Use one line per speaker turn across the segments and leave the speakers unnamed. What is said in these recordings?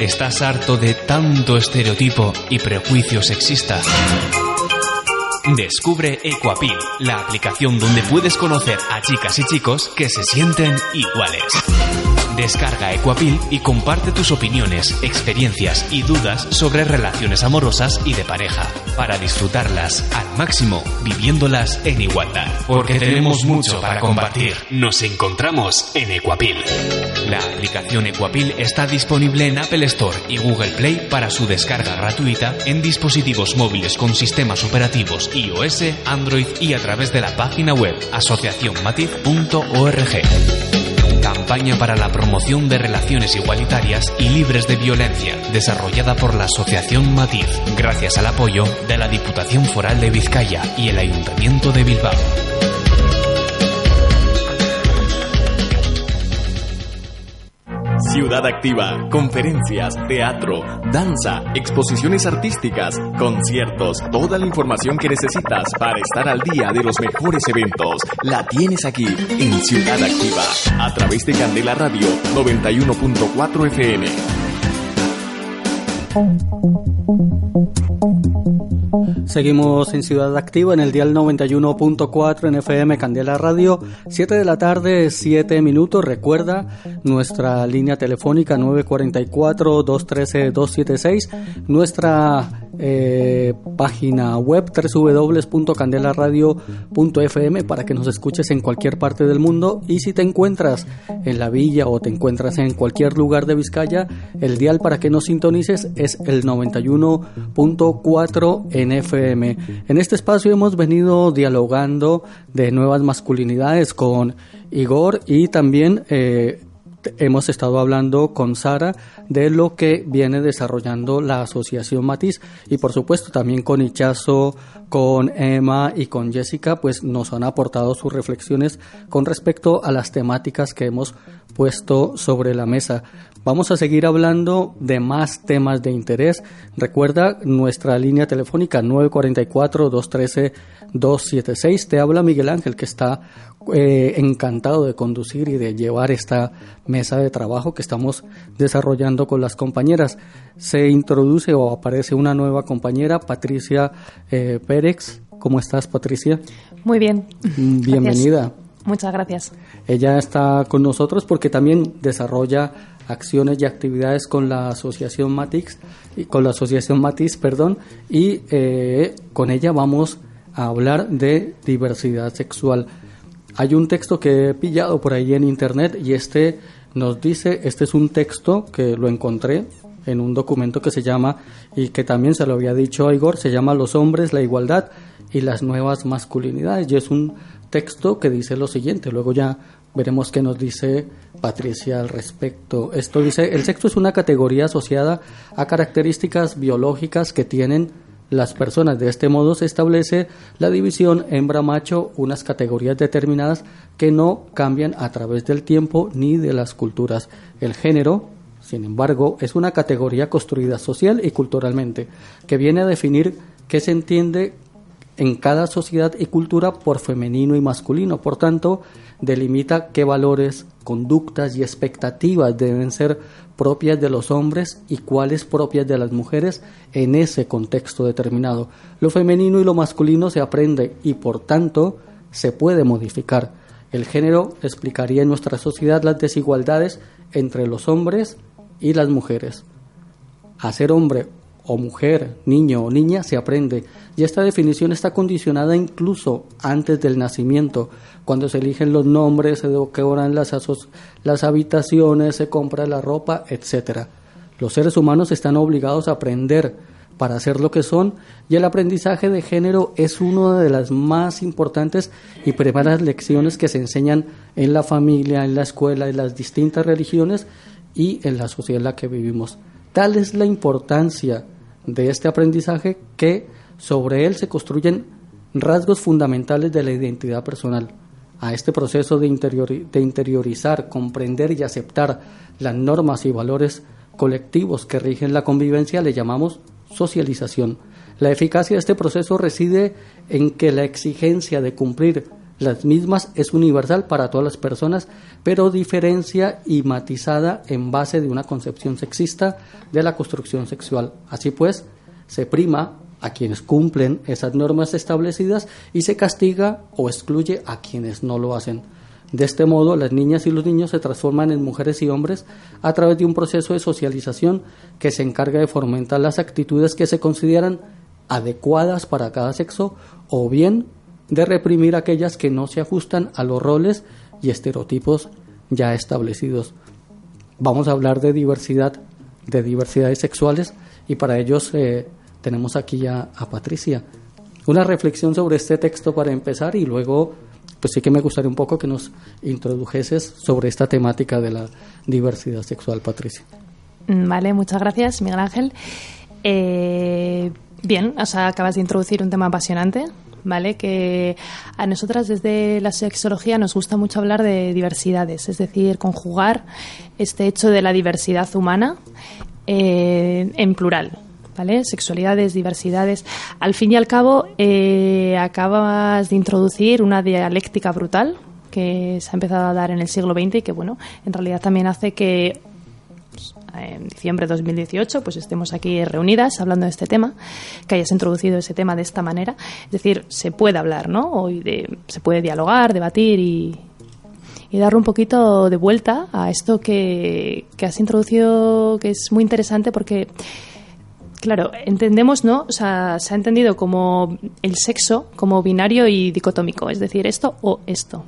¿Estás harto de tanto estereotipo y prejuicio sexista? Descubre Equapil, la aplicación donde puedes conocer a chicas y chicos que se sienten iguales. Descarga Equapil y comparte tus opiniones, experiencias y dudas sobre relaciones amorosas y de pareja, para disfrutarlas al máximo, viviéndolas en igualdad. Porque tenemos mucho para compartir. Nos encontramos en Equapil. La aplicación Equapil está disponible en Apple Store y Google Play para su descarga gratuita en dispositivos móviles con sistemas operativos iOS, Android y a través de la página web asociacionmatiz.org. Campaña para la promoción de relaciones igualitarias y libres de violencia, desarrollada por la Asociación Matiz, gracias al apoyo de la Diputación Foral de Vizcaya y el Ayuntamiento de Bilbao.
Ciudad Activa, conferencias, teatro, danza, exposiciones artísticas, conciertos, toda la información que necesitas para estar al día de los mejores eventos, la tienes aquí en Ciudad Activa, a través de Candela Radio 91.4 FM.
Seguimos en Ciudad Activa en el dial 91.4 en FM Candela Radio, 7 de la tarde, 7 minutos. Recuerda nuestra línea telefónica 944-213-276, nuestra eh, página web www.candelaradio.fm para que nos escuches en cualquier parte del mundo. Y si te encuentras en la villa o te encuentras en cualquier lugar de Vizcaya, el dial para que nos sintonices es el 91.4 en FM. En este espacio hemos venido dialogando de nuevas masculinidades con Igor y también eh, hemos estado hablando con Sara de lo que viene desarrollando la Asociación Matiz y por supuesto también con Ichazo, con Emma y con Jessica pues nos han aportado sus reflexiones con respecto a las temáticas que hemos puesto sobre la mesa. Vamos a seguir hablando de más temas de interés. Recuerda nuestra línea telefónica 944-213-276. Te habla Miguel Ángel, que está eh, encantado de conducir y de llevar esta mesa de trabajo que estamos desarrollando con las compañeras. Se introduce o aparece una nueva compañera, Patricia eh, Pérez. ¿Cómo estás, Patricia?
Muy bien.
Bienvenida.
Muchas gracias.
Ella está con nosotros porque también desarrolla acciones y actividades con la asociación Matix y con la asociación Matiz, perdón, y eh, con ella vamos a hablar de diversidad sexual. Hay un texto que he pillado por ahí en internet y este nos dice, este es un texto que lo encontré en un documento que se llama, y que también se lo había dicho Igor, se llama Los hombres, la igualdad y las nuevas masculinidades. Y es un texto que dice lo siguiente, luego ya veremos qué nos dice Patricia al respecto. Esto dice, el sexo es una categoría asociada a características biológicas que tienen las personas. De este modo se establece la división hembra-macho, unas categorías determinadas que no cambian a través del tiempo ni de las culturas. El género, sin embargo, es una categoría construida social y culturalmente, que viene a definir qué se entiende en cada sociedad y cultura por femenino y masculino. Por tanto, delimita qué valores, conductas y expectativas deben ser propias de los hombres y cuáles propias de las mujeres en ese contexto determinado. Lo femenino y lo masculino se aprende y por tanto se puede modificar. El género explicaría en nuestra sociedad las desigualdades entre los hombres y las mujeres. A ser hombre o mujer, niño o niña se aprende y esta definición está condicionada incluso antes del nacimiento, cuando se eligen los nombres, se decoran las, las habitaciones, se compra la ropa, etc. Los seres humanos están obligados a aprender para ser lo que son y el aprendizaje de género es una de las más importantes y primeras lecciones que se enseñan en la familia, en la escuela, en las distintas religiones y en la sociedad en la que vivimos. Tal es la importancia de este aprendizaje que sobre él se construyen rasgos fundamentales de la identidad personal. A este proceso de, de interiorizar, comprender y aceptar las normas y valores colectivos que rigen la convivencia le llamamos socialización. La eficacia de este proceso reside en que la exigencia de cumplir las mismas, es universal para todas las personas, pero diferencia y matizada en base de una concepción sexista de la construcción sexual. Así pues, se prima a quienes cumplen esas normas establecidas y se castiga o excluye a quienes no lo hacen. De este modo, las niñas y los niños se transforman en mujeres y hombres a través de un proceso de socialización que se encarga de fomentar las actitudes que se consideran adecuadas para cada sexo o bien de reprimir aquellas que no se ajustan a los roles y estereotipos ya establecidos. Vamos a hablar de diversidad, de diversidades sexuales y para ellos eh, tenemos aquí ya a Patricia. Una reflexión sobre este texto para empezar y luego pues sí que me gustaría un poco que nos introdujeses sobre esta temática de la diversidad sexual, Patricia.
Mm, vale, muchas gracias, Miguel Ángel. Eh, bien, o sea, acabas de introducir un tema apasionante, ¿vale? Que a nosotras desde la sexología nos gusta mucho hablar de diversidades, es decir, conjugar este hecho de la diversidad humana eh, en plural, ¿vale? Sexualidades, diversidades. Al fin y al cabo, eh, acabas de introducir una dialéctica brutal que se ha empezado a dar en el siglo XX y que, bueno, en realidad también hace que en diciembre de 2018 pues estemos aquí reunidas hablando de este tema, que hayas introducido ese tema de esta manera. Es decir, se puede hablar, ¿no? Hoy de, se puede dialogar, debatir y, y darle un poquito de vuelta a esto que, que has introducido, que es muy interesante porque Claro, entendemos, ¿no? O sea, se ha entendido como el sexo como binario y dicotómico, es decir, esto o esto.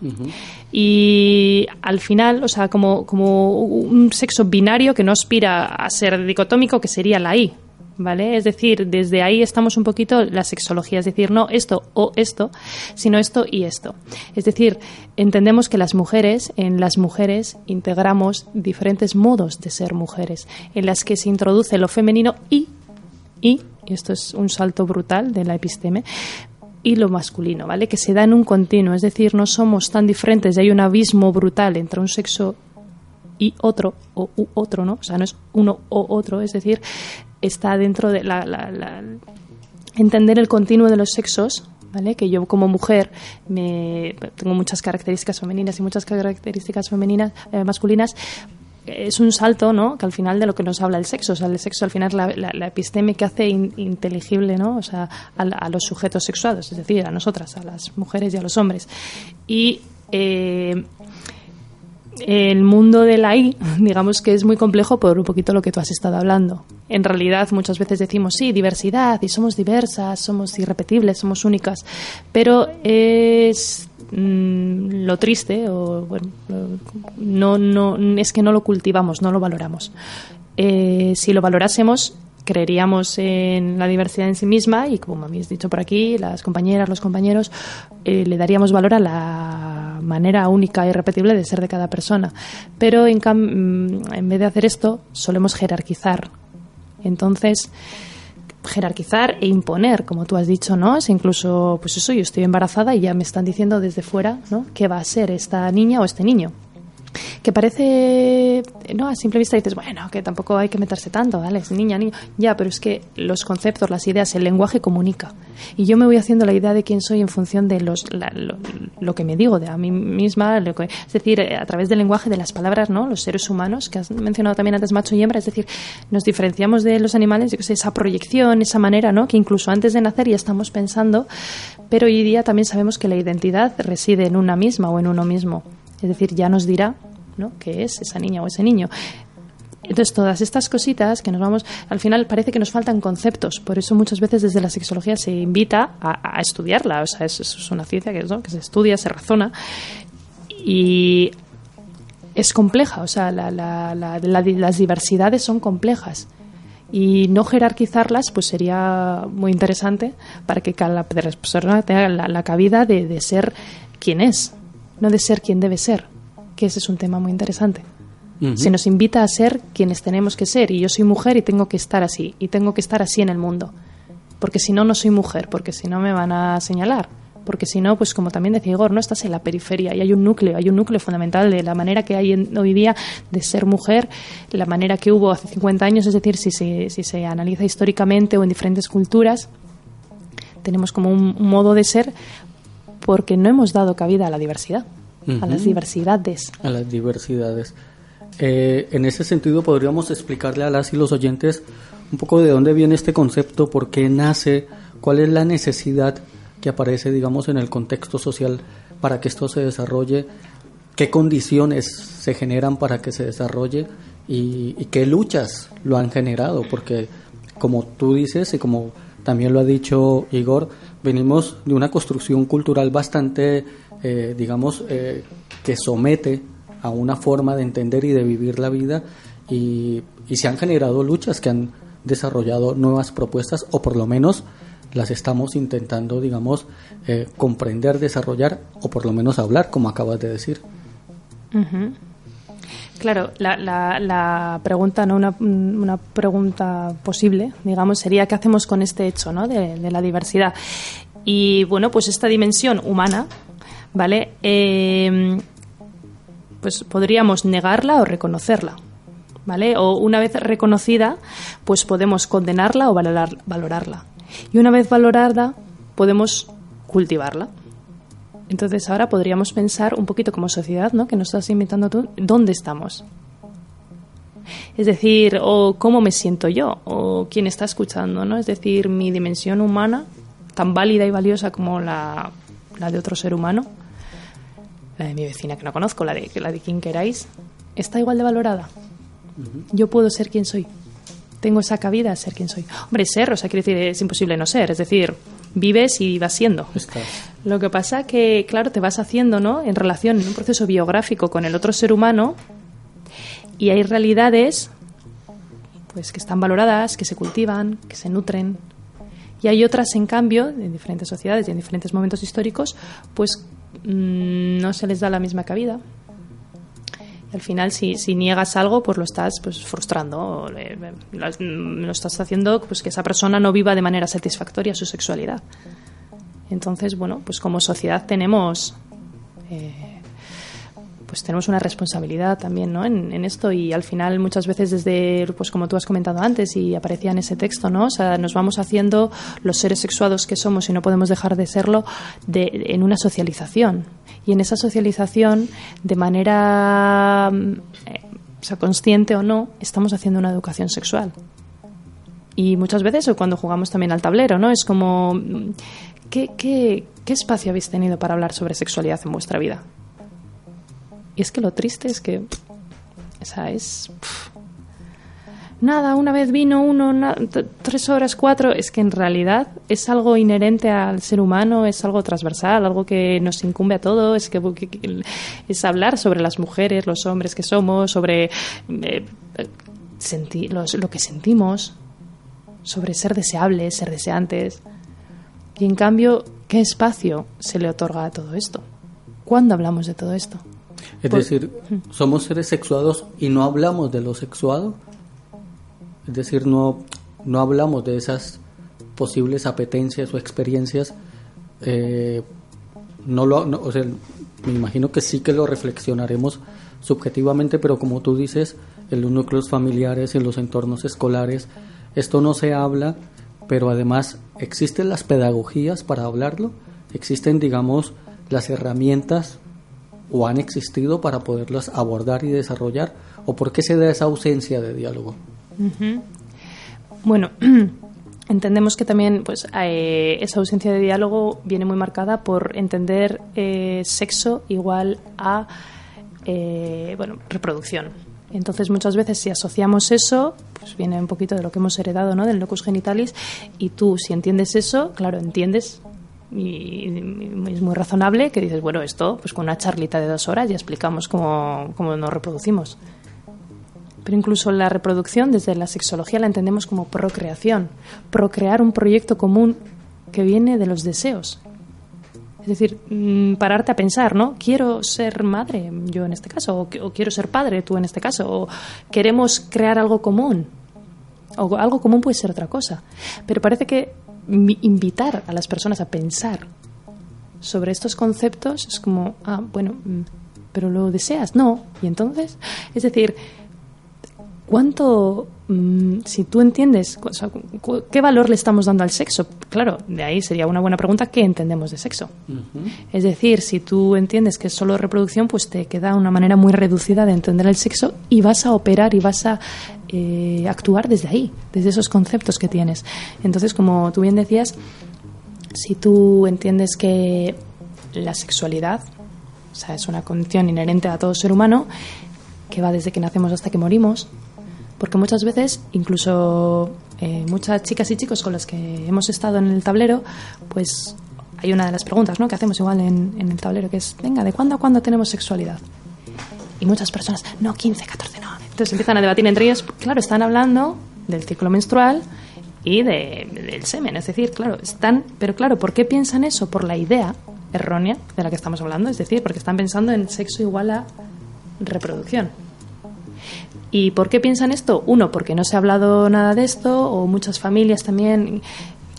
Y al final, o sea, como, como un sexo binario que no aspira a ser dicotómico, que sería la I, ¿vale? Es decir, desde ahí estamos un poquito la sexología, es decir, no esto o esto, sino esto y esto. Es decir, entendemos que las mujeres, en las mujeres integramos diferentes modos de ser mujeres, en las que se introduce lo femenino y y, esto es un salto brutal de la episteme, y lo masculino, ¿vale? Que se da en un continuo, es decir, no somos tan diferentes, hay un abismo brutal entre un sexo y otro, o otro, ¿no? O sea, no es uno o otro, es decir, está dentro de la, entender el continuo de los sexos, ¿vale? Que yo como mujer me, tengo muchas características femeninas y muchas características femeninas, eh, masculinas, es un salto, ¿no? Que al final de lo que nos habla el sexo, o sea, el sexo al final es la, la, episteme que hace inteligible, ¿no? O sea, a, los sujetos sexuados, es decir, a nosotras, a las mujeres y a los hombres. Y eh, el mundo de la I, digamos que es muy complejo por un poquito lo que tú has estado hablando. En realidad, muchas veces decimos, sí, diversidad, y somos diversas, somos irrepetibles, somos únicas, pero es Mm, lo triste o bueno, no, no, es que no lo cultivamos, no lo valoramos. Eh, si lo valorásemos, creeríamos en la diversidad en sí misma y, como habéis dicho por aquí, las compañeras, los compañeros, eh, le daríamos valor a la manera única y repetible de ser de cada persona. Pero en, mm, en vez de hacer esto, solemos jerarquizar. Entonces, jerarquizar e imponer, como tú has dicho, ¿no? Es incluso, pues eso, yo estoy embarazada y ya me están diciendo desde fuera, ¿no? ¿Qué va a ser esta niña o este niño? Que parece, no, a simple vista dices, bueno, que tampoco hay que meterse tanto, ¿vale? Es niña, niño. Ya, pero es que los conceptos, las ideas, el lenguaje comunica. Y yo me voy haciendo la idea de quién soy en función de los, lo, que me digo, de a mí misma, es decir, eh, a través del lenguaje de las palabras, ¿no? Los seres humanos, que has mencionado también antes macho y hembra, es decir, nos diferenciamos de los animales, yo esa proyección, esa manera, ¿no? Que incluso antes de nacer ya estamos pensando, pero hoy día también sabemos que la identidad reside en una misma o en uno mismo. Es decir, ya nos dirá ¿no? qué es esa niña o ese niño. Entonces, todas estas cositas que nos vamos, al final parece que nos faltan conceptos, por eso muchas veces desde la sexología se invita a, estudiarla, o sea, es, una ciencia que, que se estudia, se razona. Y es compleja, o sea, las diversidades son complejas. Y no jerarquizarlas pues sería muy interesante para que cada persona tenga la, cabida de, de ser quien es, no de ser quien debe ser que ese es un tema muy interesante. Se nos invita a ser quienes tenemos que ser y yo soy mujer y tengo que estar así y tengo que estar así en el mundo. Porque si no, no soy mujer, porque si no me van a señalar. Porque si no, pues como también decía Igor, no estás en la periferia y hay un núcleo, hay un núcleo fundamental de la manera que hay hoy día de ser mujer, la manera que hubo hace 50 años, es decir, si se, si se analiza históricamente o en diferentes culturas, tenemos como un modo de ser porque no hemos dado cabida a la diversidad, a las diversidades.
A las diversidades. Eh, en ese sentido, podríamos explicarle a las y los oyentes un poco de dónde viene este concepto, por qué nace, cuál es la necesidad que aparece, digamos, en el contexto social para que esto se desarrolle, qué condiciones se generan para que se desarrolle y, y qué luchas lo han generado, porque como tú dices y como también lo ha dicho Igor, venimos de una construcción cultural bastante, eh, digamos, eh, que somete a una forma de entender y de vivir la vida y, se han generado luchas que han desarrollado nuevas propuestas o por lo menos las estamos intentando, digamos, eh, comprender, desarrollar o por lo menos hablar, como acabas de decir.
Claro, la, la, pregunta, no una, una, pregunta posible, digamos, sería qué hacemos con este hecho ¿no? de, la diversidad. Y bueno, pues esta dimensión humana, ¿vale? Eh, pues podríamos negarla o reconocerla, ¿vale? O una vez reconocida, pues podemos condenarla o valorar, valorarla. Y una vez valorada, podemos cultivarla. Entonces ahora podríamos pensar un poquito como sociedad, ¿no? Que nos estás invitando tú, ¿dónde estamos? Es decir, o cómo me siento yo, o quién está escuchando, ¿no? Es decir, mi dimensión humana, tan válida y valiosa como la, la de otro ser humano, la de mi vecina que no conozco, la de, la de quien queráis, está igual de valorada. Yo puedo ser quien soy. Tengo esa cabida a ser quien soy. Hombre, ser, o sea, quiere decir, es imposible no ser. Es decir, vives y vas siendo. Lo que pasa que, claro, te vas haciendo, ¿no? En relación, en un proceso biográfico con el otro ser humano y hay realidades pues que están valoradas, que se cultivan, que se nutren. Y hay otras, en cambio, en diferentes sociedades y en diferentes momentos históricos, pues mm, no se les da la misma cabida. al final, si, si, niegas algo, pues lo estás pues, frustrando, lo estás haciendo pues, que esa persona no viva de manera satisfactoria su sexualidad. Entonces, bueno, pues como sociedad tenemos eh, pues tenemos una responsabilidad también ¿no? en, esto y al final muchas veces desde, pues como tú has comentado antes y aparecía en ese texto, ¿no? O sea, nos vamos haciendo los seres sexuados que somos y no podemos dejar de serlo de, en una socialización. Y en esa socialización, de manera eh, sea, consciente o no, estamos haciendo una educación sexual. Y muchas veces cuando jugamos también al tablero, ¿no? Es como, ¿qué, qué, qué espacio habéis tenido para hablar sobre sexualidad en vuestra vida? Y es que lo triste es que esa es... Nada, una vez vino uno, tres horas, cuatro, es que en realidad es algo inherente al ser humano, es algo transversal, algo que nos incumbe a todos, es, que, es hablar sobre las mujeres, los hombres que somos, sobre eh, lo que sentimos, sobre ser deseables, ser deseantes. Y en cambio, ¿qué espacio se le otorga a todo esto? ¿Cuándo hablamos de todo esto?
Es decir, somos seres sexuados y no hablamos de lo sexuado. Es decir, no, no hablamos de esas posibles apetencias o experiencias. Eh, no lo, o sea, me imagino que sí que lo reflexionaremos subjetivamente, pero como tú dices, en los núcleos familiares, en los entornos escolares, esto no se habla, pero además existen las pedagogías para hablarlo, existen, digamos, las herramientas o han existido para poderlas abordar y desarrollar? ¿O por qué se da esa ausencia de diálogo?
Bueno, entendemos que también pues, eh, esa ausencia de diálogo viene muy marcada por entender eh, sexo igual a eh, bueno, reproducción. Entonces, muchas veces, si asociamos eso, pues viene un poquito de lo que hemos heredado, ¿no? Del locus genitalis, y tú, si entiendes eso, claro, entiendes y es muy razonable que dices, bueno, esto, pues con una charlita de dos horas ya explicamos cómo, cómo nos reproducimos. Pero incluso la reproducción desde la sexología la entendemos como procreación, procrear un proyecto común que viene de los deseos. Es decir, mm, pararte a pensar, ¿no? Quiero ser madre, yo en este caso, o, o quiero ser padre, tú en este caso, o queremos crear algo común. O algo común puede ser otra cosa. Pero parece que invitar a las personas a pensar sobre estos conceptos es como, ah, bueno, mm, pero lo deseas, no. Y entonces, es decir, ¿cuánto, si tú entiendes, qué valor le estamos dando al sexo? Claro, de ahí sería una buena pregunta, ¿qué entendemos de sexo? Es decir, si tú entiendes que es solo reproducción, pues te queda una manera muy reducida de entender el sexo y vas a operar y vas a eh, actuar desde ahí, desde esos conceptos que tienes. Entonces, como tú bien decías, si tú entiendes que la sexualidad o sea, es una condición inherente a todo ser humano que va desde que nacemos hasta que morimos, porque muchas veces, incluso eh, muchas chicas y chicos con los que hemos estado en el tablero, pues hay una de las preguntas ¿no? que hacemos igual en, el tablero, que es, venga, ¿de cuándo a cuándo tenemos sexualidad? Y muchas personas, no, 15, 14, no. Entonces empiezan a debatir entre ellos, claro, están hablando del ciclo menstrual y de, del semen, es decir, claro, están, pero claro, ¿por qué piensan eso? Por la idea errónea de la que estamos hablando, es decir, porque están pensando en sexo igual a reproducción. ¿Y por qué piensan esto? Uno, porque no se ha hablado nada de esto, o muchas familias también.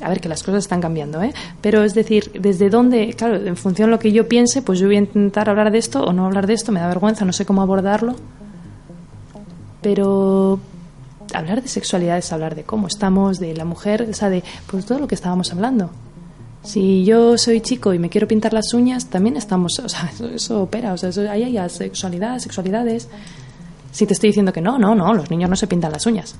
A ver, que las cosas están cambiando, ¿eh? Pero es decir, desde dónde, claro, en función de lo que yo piense, pues yo voy a intentar hablar de esto o no hablar de esto, me da vergüenza, no sé cómo abordarlo. Pero hablar de sexualidad es hablar de cómo estamos, de la mujer, o sea, de pues todo lo que estábamos hablando. Si yo soy chico y me quiero pintar las uñas, también estamos, o sea, eso, opera, o sea, ahí hay sexualidad, sexualidades. Si te estoy diciendo que no, no, no, los niños no se pintan las uñas.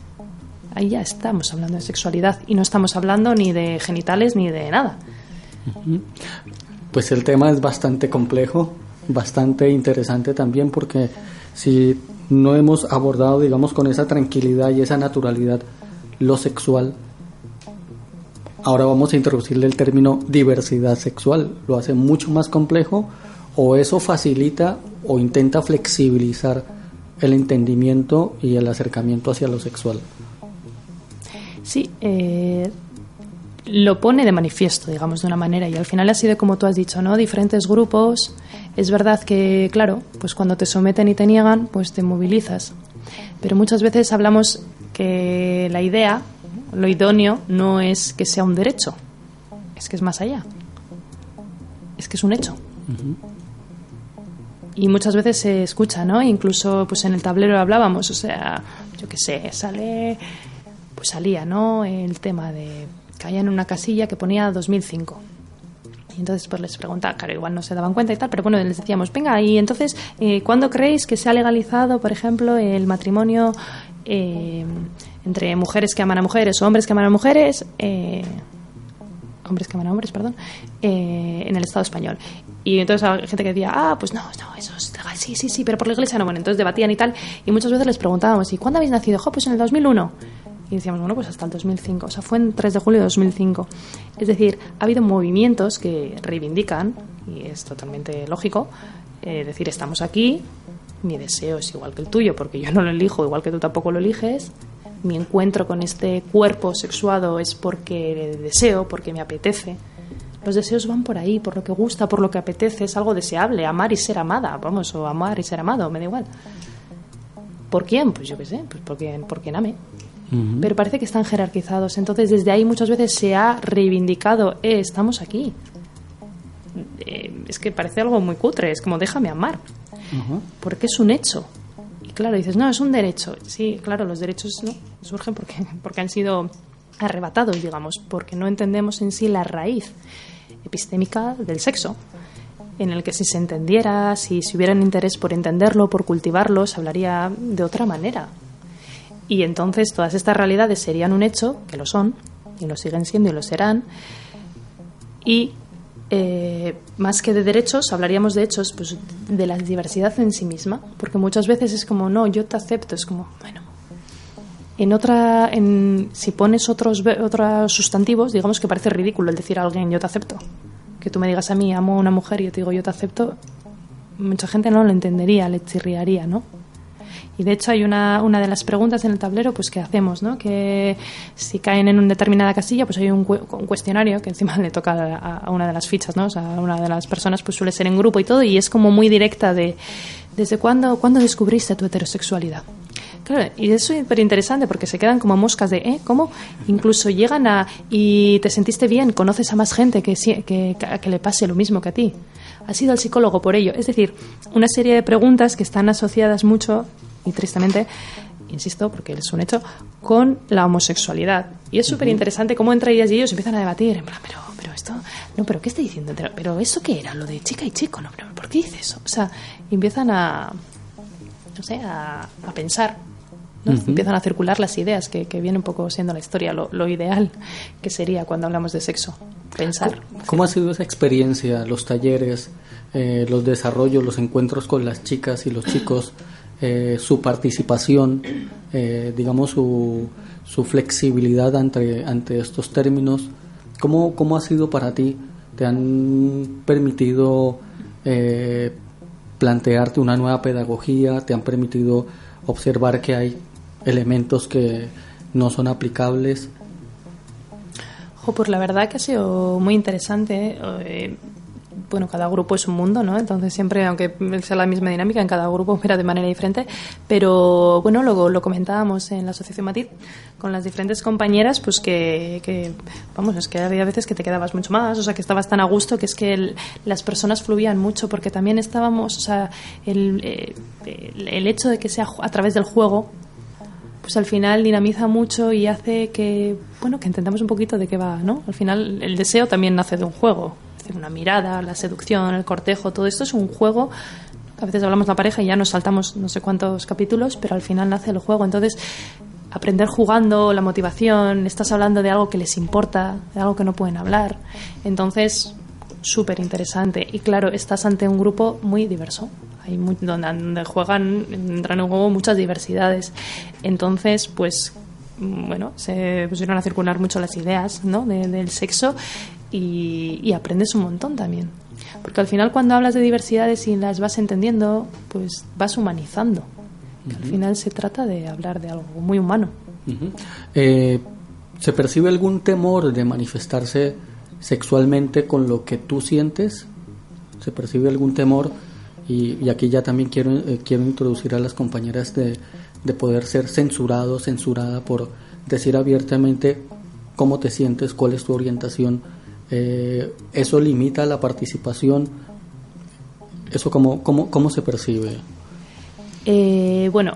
Ahí ya estamos hablando de sexualidad y no estamos hablando ni de genitales ni de nada.
Pues el tema es bastante complejo, bastante interesante también porque si no hemos abordado, digamos, con esa tranquilidad y esa naturalidad lo sexual, Ahora vamos a introducirle el término diversidad sexual. Lo hace mucho más complejo o eso facilita o intenta flexibilizar el entendimiento y el acercamiento hacia lo sexual.
Sí, eh, lo pone de manifiesto, digamos, de una manera, y al final ha sido como tú has dicho, ¿no? Diferentes grupos. Es verdad que, claro, pues cuando te someten y te niegan, pues te movilizas. Pero muchas veces hablamos que la idea lo idóneo no es que sea un derecho, es que es más allá. Es que es un hecho. Y muchas veces se escucha, ¿no? Incluso pues en el tablero hablábamos, o sea, yo qué sé, sale pues salía, ¿no? El tema de caía en una casilla que ponía 2005. Y entonces pues les preguntaba, claro, igual no se daban cuenta y tal, pero bueno, les decíamos, venga, y entonces, eh, ¿cuándo creéis que se ha legalizado, por ejemplo, el matrimonio eh, entre mujeres que aman a mujeres o hombres que aman a mujeres, eh, hombres que aman a hombres, perdón, eh, en el Estado español. Y entonces hay gente que decía, ah, pues no, no, eso es sí, sí, sí, pero por la iglesia no. Bueno, entonces debatían y tal, y muchas veces les preguntábamos, ¿y cuándo habéis nacido? Pues en el 2001. Y decíamos, bueno, pues hasta el 2005. O sea, fue en 3 de julio de 2005. Es decir, ha habido movimientos que reivindican, y es totalmente lógico, eh, decir, estamos aquí, mi deseo es igual que el tuyo, porque yo no lo elijo, igual que tú tampoco lo eliges, mi encuentro con este cuerpo sexuado es porque deseo, porque me apetece. Los deseos van por ahí, por lo que gusta, por lo que apetece, es algo deseable, amar y ser amada, vamos, o amar y ser amado, me da igual. ¿Por quién? Pues yo qué sé, pues por quien, por quien ame. Pero parece que están jerarquizados, entonces desde ahí muchas veces se ha reivindicado, eh, estamos aquí. Eh, es que parece algo muy cutre, es como déjame amar, porque es un hecho, claro, dices, no, es un derecho. Sí, claro, los derechos ¿no? surgen porque, porque han sido arrebatados, digamos, porque no entendemos en sí la raíz epistémica del sexo, en el que si se entendiera, si, si hubiera interés por entenderlo, por cultivarlo, se hablaría de otra manera. Y entonces todas estas realidades serían un hecho, que lo son, y lo siguen siendo y lo serán, y eh, más que de derechos, hablaríamos de hechos, pues de la diversidad en sí misma, porque muchas veces es como, no, yo te acepto, es como, bueno, en otra, en, si pones otros, otros sustantivos, digamos que parece ridículo el decir a alguien, yo te acepto. Que tú me digas a mí, amo a una mujer y yo te digo, yo te acepto, mucha gente no lo entendería, le chirriaría, ¿no? Y de hecho hay una, una de las preguntas en el tablero pues que hacemos, ¿no? Que si caen en una determinada casilla, pues hay un, cuestionario que encima le toca a, una de las fichas, ¿no? O sea, a una de las personas pues suele ser en grupo y todo y es como muy directa de ¿desde cuándo, cuándo descubriste tu heterosexualidad? Claro, y es súper interesante porque se quedan como moscas de, ¿eh? ¿Cómo? Incluso llegan a, y te sentiste bien, conoces a más gente que, que, que le pase lo mismo que a ti. Has ido al psicólogo por ello. Es decir, una serie de preguntas que están asociadas mucho y tristemente insisto, porque es un hecho, con la homosexualidad. Y es súper interesante cómo entre ellas y ellos empiezan a debatir, en plan, pero, pero esto, no, pero ¿qué está diciendo? Pero ¿eso qué era? Lo de chica y chico, no, pero ¿por qué dice eso? O sea, empiezan a, no sé, a, pensar. Empiezan a circular las ideas, que, que, viene un poco siendo la historia, lo, lo, ideal que sería cuando hablamos de sexo, pensar.
¿Cómo ha sido esa experiencia, los talleres, eh, los desarrollos, los encuentros con las chicas y los chicos? Eh, su participación, eh, digamos, su, su flexibilidad ante, ante estos términos. ¿Cómo, ¿Cómo ha sido para ti? ¿Te han permitido eh, plantearte una nueva pedagogía? ¿Te han permitido observar que hay elementos que no son aplicables?
Ojo, pues la verdad que ha sido muy interesante bueno, cada grupo es un mundo, ¿no? Entonces siempre, aunque sea la misma dinámica, en cada grupo opera de manera diferente. Pero bueno, luego lo comentábamos en la Asociación Matiz con las diferentes compañeras, pues que, vamos, es que había veces que te quedabas mucho más, o sea, que estabas tan a gusto que es que las personas fluían mucho, porque también estábamos, o sea, el, eh, el hecho de que sea a través del juego, pues al final dinamiza mucho y hace que, bueno, que entendamos un poquito de qué va, ¿no? Al final el deseo también nace de un juego una mirada, la seducción, el cortejo, todo esto es un juego. A veces hablamos la pareja y ya nos saltamos no sé cuántos capítulos, pero al final nace el juego. Entonces, aprender jugando, la motivación, estás hablando de algo que les importa, de algo que no pueden hablar. Entonces, súper interesante. Y claro, estás ante un grupo muy diverso. Hay donde, juegan, entran en juego muchas diversidades. Entonces, pues bueno, se pusieron a circular mucho las ideas ¿no? del sexo y, aprendes un montón también. Porque al final cuando hablas de diversidades y las vas entendiendo, pues vas humanizando. Al final se trata de hablar de algo muy humano.
Eh, ¿Se percibe algún temor de manifestarse sexualmente con lo que tú sientes? ¿Se percibe algún temor? Y, aquí ya también quiero, eh, quiero introducir a las compañeras de, de poder ser censurado, censurada por decir abiertamente cómo te sientes, cuál es tu orientación eh, ¿Eso limita la participación? ¿Eso cómo, cómo, cómo se percibe?
Eh, bueno,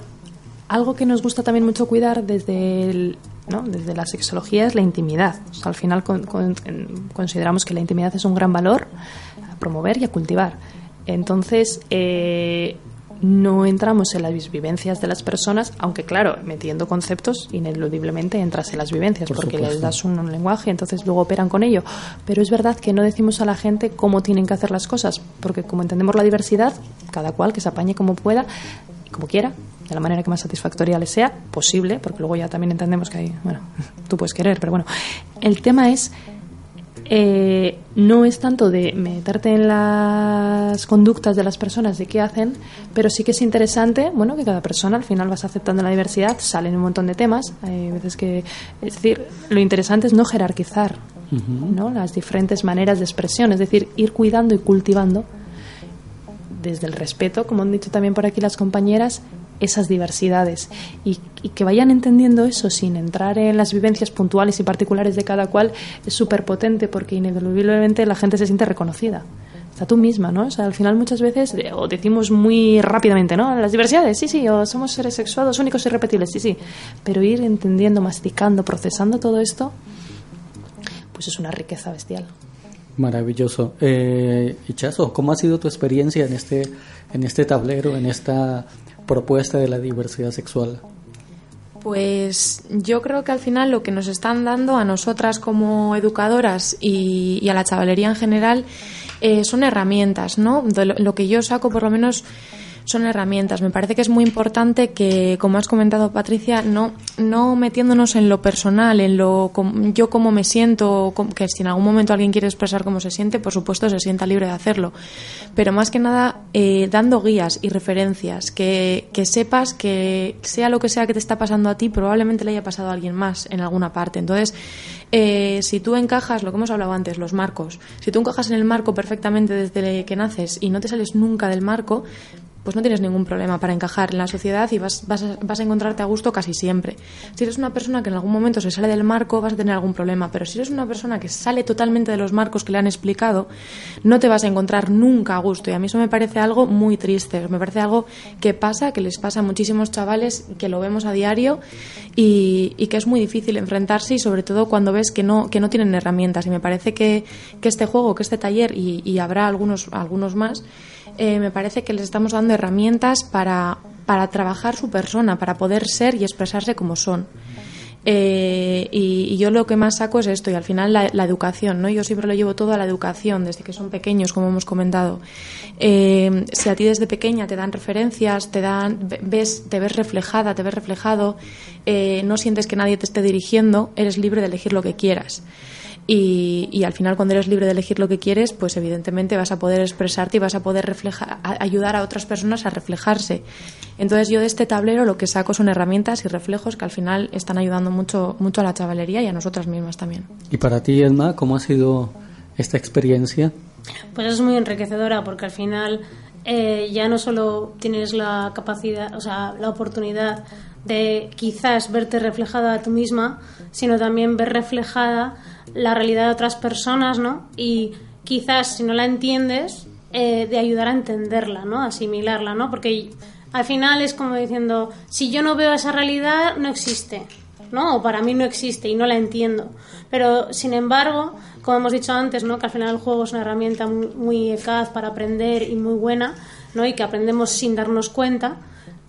algo que nos gusta también mucho cuidar desde, ¿no? desde la sexología es la intimidad. al final consideramos que la intimidad es un gran valor a promover y a cultivar. Entonces, eh, no entramos en las vivencias de las personas, aunque claro, metiendo conceptos, ineludiblemente entras en las vivencias, porque les das un, un, lenguaje, entonces luego operan con ello. Pero es verdad que no decimos a la gente cómo tienen que hacer las cosas, porque como entendemos la diversidad, cada cual que se apañe como pueda, como quiera, de la manera que más satisfactoria le sea, posible, porque luego ya también entendemos que hay, bueno, tú puedes querer, pero bueno, el tema es eh, no es tanto de meterte en las conductas de las personas, de qué hacen, pero sí que es interesante, bueno, que cada persona al final vas aceptando la diversidad, salen un montón de temas, hay veces que, es decir, lo interesante es no jerarquizar, ¿no? Las diferentes maneras de expresión, es decir, ir cuidando y cultivando desde el respeto, como han dicho también por aquí las compañeras, esas diversidades y, que vayan entendiendo eso sin entrar en las vivencias puntuales y particulares de cada cual es súper potente porque inevitablemente la gente se siente reconocida. Está tú misma, ¿no? O sea, al final muchas veces o decimos muy rápidamente, ¿no? Las diversidades, sí, sí, o somos seres sexuados únicos y repetibles, sí, sí. Pero ir entendiendo, masticando, procesando todo esto, pues es una riqueza bestial.
Maravilloso. Eh, Ichazo, ¿cómo ha sido tu experiencia en este, en este tablero, en esta propuesta de la diversidad sexual?
Pues yo creo que al final lo que nos están dando a nosotras como educadoras y, a la chavalería en general eh, son herramientas, ¿no? lo, que yo saco por lo menos son herramientas. Me parece que es muy importante que, como has comentado Patricia, no, no metiéndonos en lo personal, en lo yo cómo me siento, que si en algún momento alguien quiere expresar cómo se siente, por supuesto se sienta libre de hacerlo. Pero más que nada eh, dando guías y referencias, que, que sepas que sea lo que sea que te está pasando a ti, probablemente le haya pasado a alguien más en alguna parte. Entonces, eh, si tú encajas, lo que hemos hablado antes, los marcos, si tú encajas en el marco perfectamente desde que naces y no te sales nunca del marco, pues no tienes ningún problema para encajar en la sociedad y vas, vas, a, vas a encontrarte a gusto casi siempre. Si eres una persona que en algún momento se sale del marco, vas a tener algún problema, pero si eres una persona que sale totalmente de los marcos que le han explicado, no te vas a encontrar nunca a gusto. Y a mí eso me parece algo muy triste, me parece algo que pasa, que les pasa a muchísimos chavales, que lo vemos a diario y, que es muy difícil enfrentarse y sobre todo cuando ves que no, que no tienen herramientas. Y me parece que, que este juego, que este taller, y, y habrá algunos, algunos más, eh, me parece que les estamos dando herramientas para, para trabajar su persona, para poder ser y expresarse como son. Eh, y, yo lo que más saco es esto, y al final la, la educación, ¿no? Yo siempre lo llevo todo a la educación, desde que son pequeños, como hemos comentado. Eh, si a ti desde pequeña te dan referencias, te dan, ves, te ves reflejada, te ves reflejado, eh, no sientes que nadie te esté dirigiendo, eres libre de elegir lo que quieras. Y, y, al final cuando eres libre de elegir lo que quieres, pues evidentemente vas a poder expresarte y vas a poder reflejar, a ayudar a otras personas a reflejarse. Entonces yo de este tablero lo que saco son herramientas y reflejos que al final están ayudando mucho, mucho a la chavalería y a nosotras mismas también.
¿Y para ti, Edma, cómo ha sido esta experiencia?
Pues es muy enriquecedora porque al final eh, ya no solo tienes la capacidad, o sea, la oportunidad de quizás verte reflejada a tú misma, sino también ver reflejada la realidad de otras personas, ¿no? Y quizás si no la entiendes, eh, de ayudar a entenderla, ¿no? Asimilarla, ¿no? Porque al final es como diciendo, si yo no veo esa realidad, no existe, ¿no? O para mí no existe y no la entiendo. Pero, sin embargo, como hemos dicho antes, ¿no? Que al final el juego es una herramienta muy, eficaz para aprender y muy buena, ¿no? Y que aprendemos sin darnos cuenta.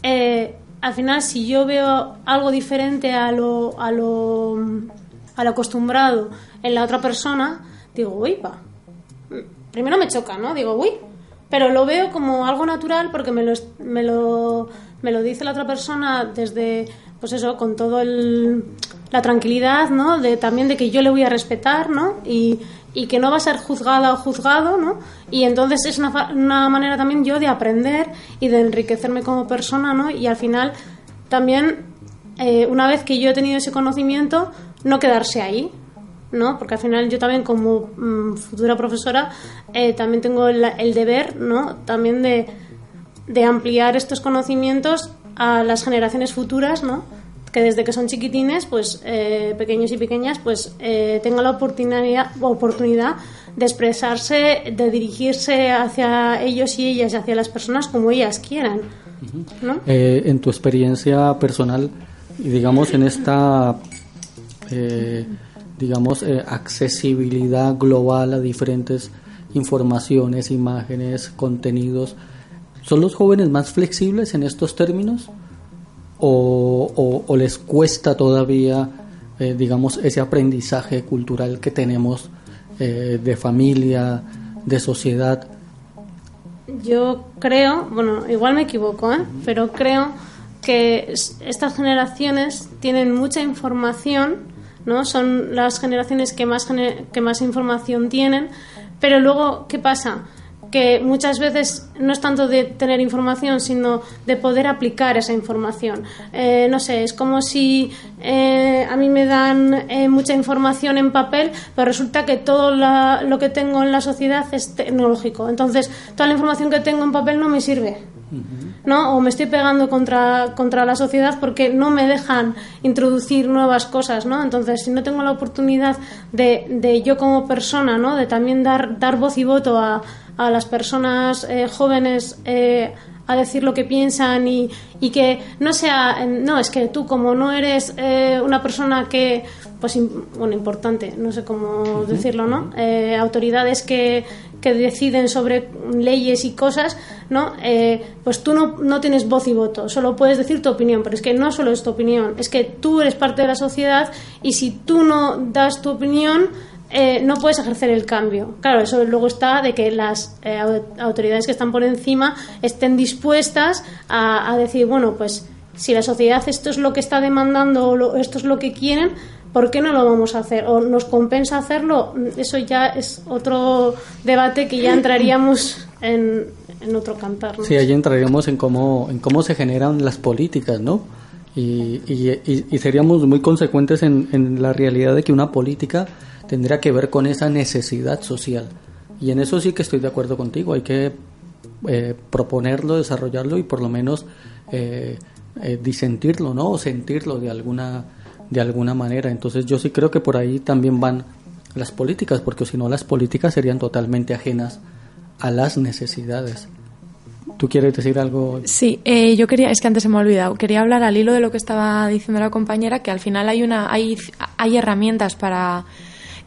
Eh, al final, si yo veo algo diferente a lo, a lo, a lo acostumbrado en la otra persona, digo, uy, pa. Primero me choca, ¿no? Digo, uy, pero lo veo como algo natural porque me lo, me lo, me lo dice la otra persona desde, pues eso, con todo la tranquilidad, ¿no? De, también de que yo le voy a respetar, ¿no? Y, y que no va a ser juzgada o juzgado, ¿no? Y entonces es una, una, manera también yo de aprender y de enriquecerme como persona, ¿no? Y al final también, eh, una vez que yo he tenido ese conocimiento, no quedarse ahí, ¿no? Porque al final yo también como mmm, futura profesora eh, también tengo el, el, deber, ¿no? También de, de ampliar estos conocimientos a las generaciones futuras, ¿no? que desde que son chiquitines, pues eh, pequeños y pequeñas, pues eh, tengan la oportunidad, oportunidad de expresarse, de dirigirse hacia ellos y ellas, hacia las personas como ellas quieran. ¿no?
Eh, en tu experiencia personal, y digamos en esta, digamos, accesibilidad global a diferentes informaciones, imágenes, contenidos, ¿son los jóvenes más flexibles en estos términos? o, o, o les cuesta todavía, eh, digamos, ese aprendizaje cultural que tenemos eh, de familia, de sociedad?
Yo creo, bueno, igual me equivoco, ¿eh? pero creo que estas generaciones tienen mucha información, ¿no? Son las generaciones que más, que más información tienen, pero luego, ¿qué pasa? que muchas veces no es tanto de tener información, sino de poder aplicar esa información. Eh, no sé, es como si eh, a mí me dan eh, mucha información en papel, pero resulta que todo la, lo que tengo en la sociedad es tecnológico. Entonces, toda la información que tengo en papel no me sirve. ¿No? O me estoy pegando contra, contra la sociedad porque no me dejan introducir nuevas cosas, ¿no? Entonces, si no tengo la oportunidad de, de yo como persona, ¿no? De también dar, dar voz y voto a, a las personas eh, jóvenes eh, a decir lo que piensan y, y, que no sea, no, es que tú como no eres eh, una persona que, pues, bueno, importante, no sé cómo decirlo, ¿no? Eh, autoridades que, que, deciden sobre leyes y cosas, ¿no? Eh, pues tú no, no tienes voz y voto, solo puedes decir tu opinión, pero es que no solo es tu opinión, es que tú eres parte de la sociedad y si tú no das tu opinión, eh, no puedes ejercer el cambio. Claro, eso luego está de que las eh, autoridades que están por encima estén dispuestas a, a, decir, bueno, pues si la sociedad esto es lo que está demandando o lo, esto es lo que quieren, ¿por qué no lo vamos a hacer? ¿O nos compensa hacerlo? Eso ya es otro debate que ya entraríamos en, en otro cantar.
¿no? Sí, ahí entraríamos en cómo, en cómo se generan las políticas, ¿no? Y, y, y seríamos muy consecuentes en, en la realidad de que una política tendría que ver con esa necesidad social. Y en eso sí que estoy de acuerdo contigo, hay que eh, proponerlo, desarrollarlo y por lo menos eh, eh, disentirlo, ¿no? O sentirlo de alguna, de alguna manera. Entonces yo sí creo que por ahí también van las políticas, porque si no las políticas serían totalmente ajenas a las necesidades. ¿Tú quieres decir algo?
Sí, eh, yo quería, es que antes se me ha olvidado, quería hablar al hilo de lo que estaba diciendo la compañera, que al final hay una, hay, hay herramientas para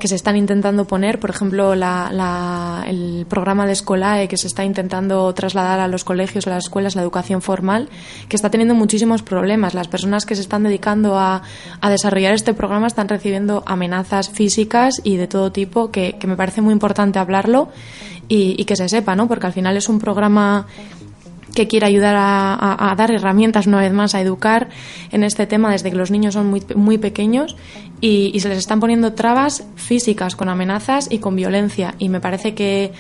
que se están intentando poner, por ejemplo, la, el programa de Escolae que se está intentando trasladar a los colegios, a las escuelas, la educación formal, que está teniendo muchísimos problemas. Las personas que se están dedicando a, a desarrollar este programa están recibiendo amenazas físicas y de todo tipo, que, que me parece muy importante hablarlo y, y, que se sepa, ¿no? Porque al final es un programa que quiere ayudar a, a, dar herramientas una vez más a educar en este tema desde que los niños son muy, muy pequeños y, y, se les están poniendo trabas físicas con amenazas y con violencia. Y me parece que,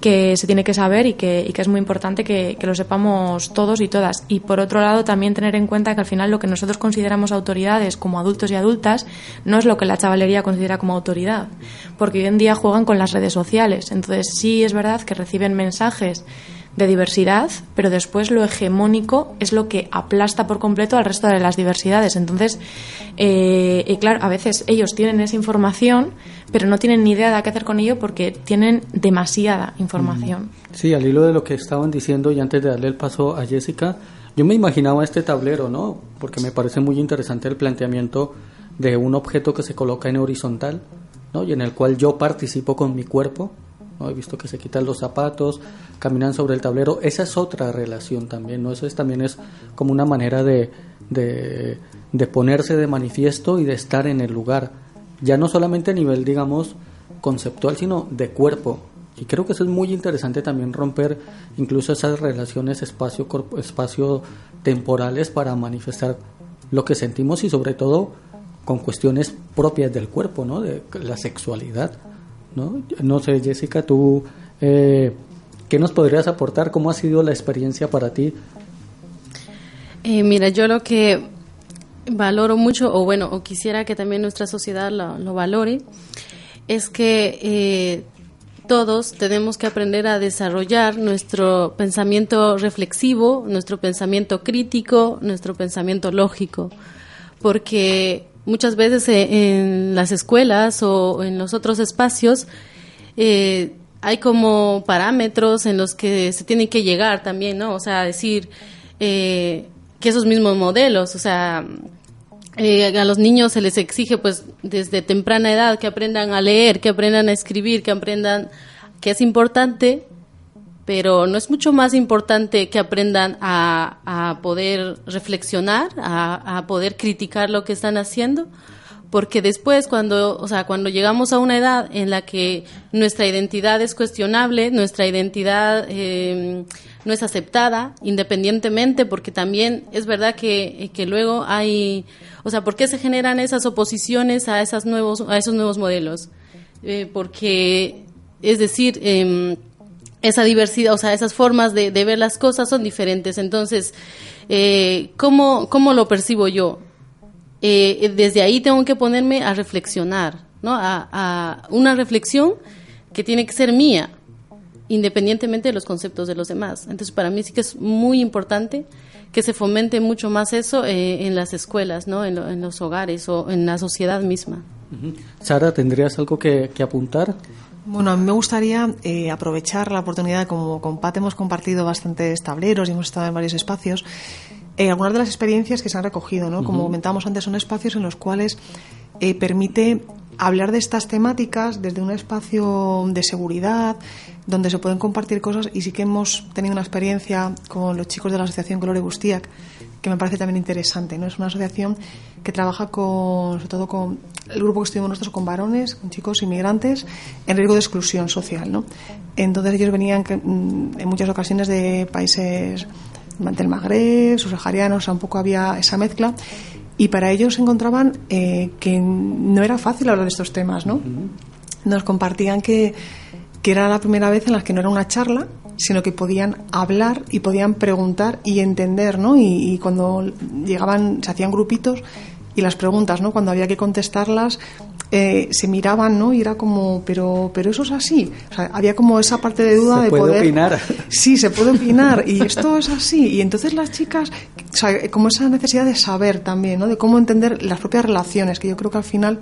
que se tiene que saber y que, y que es muy importante que, que, lo sepamos todos y todas. Y por otro lado también tener en cuenta que al final lo que nosotros consideramos autoridades como adultos y adultas no es lo que la chavalería considera como autoridad porque hoy en día juegan con las redes sociales. Entonces sí es verdad que reciben mensajes de diversidad, pero después lo hegemónico es lo que aplasta por completo al resto de las diversidades. Entonces, eh, y claro, a veces ellos tienen esa información, pero no tienen ni idea de qué hacer con ello porque tienen demasiada información.
Sí, al hilo de lo que estaban diciendo y antes de darle el paso a Jessica, yo me imaginaba este tablero, ¿no? Porque me parece muy interesante el planteamiento de un objeto que se coloca en horizontal, ¿no? Y en el cual yo participo con mi cuerpo, He visto que se quitan los zapatos, caminan sobre el tablero. Esa es otra relación también, ¿no? Eso es, también es como una manera de, de, ponerse de manifiesto y de estar en el lugar. Ya no solamente a nivel, digamos, conceptual, sino de cuerpo. Y creo que eso es muy interesante también romper incluso esas relaciones espacio, espacio para manifestar lo que sentimos y sobre todo con cuestiones propias del cuerpo, ¿no? De la sexualidad. ¿No? No sé, Jessica, tú, eh, ¿qué nos podrías aportar? ¿Cómo ha sido la experiencia para ti?
Eh, mira, yo lo que valoro mucho, o bueno, o quisiera que también nuestra sociedad lo, lo valore, es que eh, todos tenemos que aprender a desarrollar nuestro pensamiento reflexivo, nuestro pensamiento crítico, nuestro pensamiento lógico, porque muchas veces en las escuelas o en los otros espacios eh, hay como parámetros en los que se tiene que llegar también, ¿no? O sea, decir eh, que esos mismos modelos, o sea, eh, a los niños se les exige pues desde temprana edad que aprendan a leer, que aprendan a escribir, que aprendan que es importante pero no es mucho más importante que aprendan a, a poder reflexionar, a, a, poder criticar lo que están haciendo, porque después cuando, o sea, cuando llegamos a una edad en la que nuestra identidad es cuestionable, nuestra identidad eh, no es aceptada, independientemente, porque también es verdad que, que luego hay, o sea, ¿por qué se generan esas oposiciones a, esas nuevos, a esos nuevos modelos? Eh, porque, es decir, eh, esa diversidad, o sea, esas formas de, ver las cosas son diferentes. Entonces, eh, ¿cómo, ¿cómo, lo percibo yo? Eh, desde ahí tengo que ponerme a reflexionar, ¿no? A, a, una reflexión que tiene que ser mía, independientemente de los conceptos de los demás. Entonces, para mí sí que es muy importante que se fomente mucho más eso eh, en las escuelas, ¿no? En, en, los hogares o en la sociedad misma.
Sara, ¿tendrías algo que, que apuntar?
Bueno, a mí me gustaría eh, aprovechar la oportunidad, como con Pat hemos compartido bastantes tableros y hemos estado en varios espacios, eh, algunas de las experiencias que se han recogido, ¿no? Como uh -huh. comentábamos antes, son espacios en los cuales eh, permite hablar de estas temáticas desde un espacio de seguridad, donde se pueden compartir cosas y sí que hemos tenido una experiencia con los chicos de la Asociación Colore Bustiac que me parece también interesante. ¿no? Es una asociación que trabaja con, sobre todo con el grupo que estuvimos nosotros con varones, con chicos inmigrantes en riesgo de exclusión social. ¿no? Entonces ellos venían mm, en muchas ocasiones de países del Magreb, subsaharianos, o sea, un poco había esa mezcla. Y para ellos encontraban eh, que no era fácil hablar de estos temas, ¿no? Nos compartían que, que era la primera vez en la que no era una charla, sino que podían hablar y podían preguntar y entender, ¿no? Y, y, cuando llegaban, se hacían grupitos y las preguntas, ¿no? Cuando había que contestarlas, eh, se miraban, ¿no? Y era como, pero, pero eso es así. O sea, había como esa parte de duda
se
de
puede
poder.
opinar.
Sí, se puede opinar. Y esto es así. Y entonces las chicas, o sea, como esa necesidad de saber también, ¿no? De cómo entender las propias relaciones, que yo creo que al final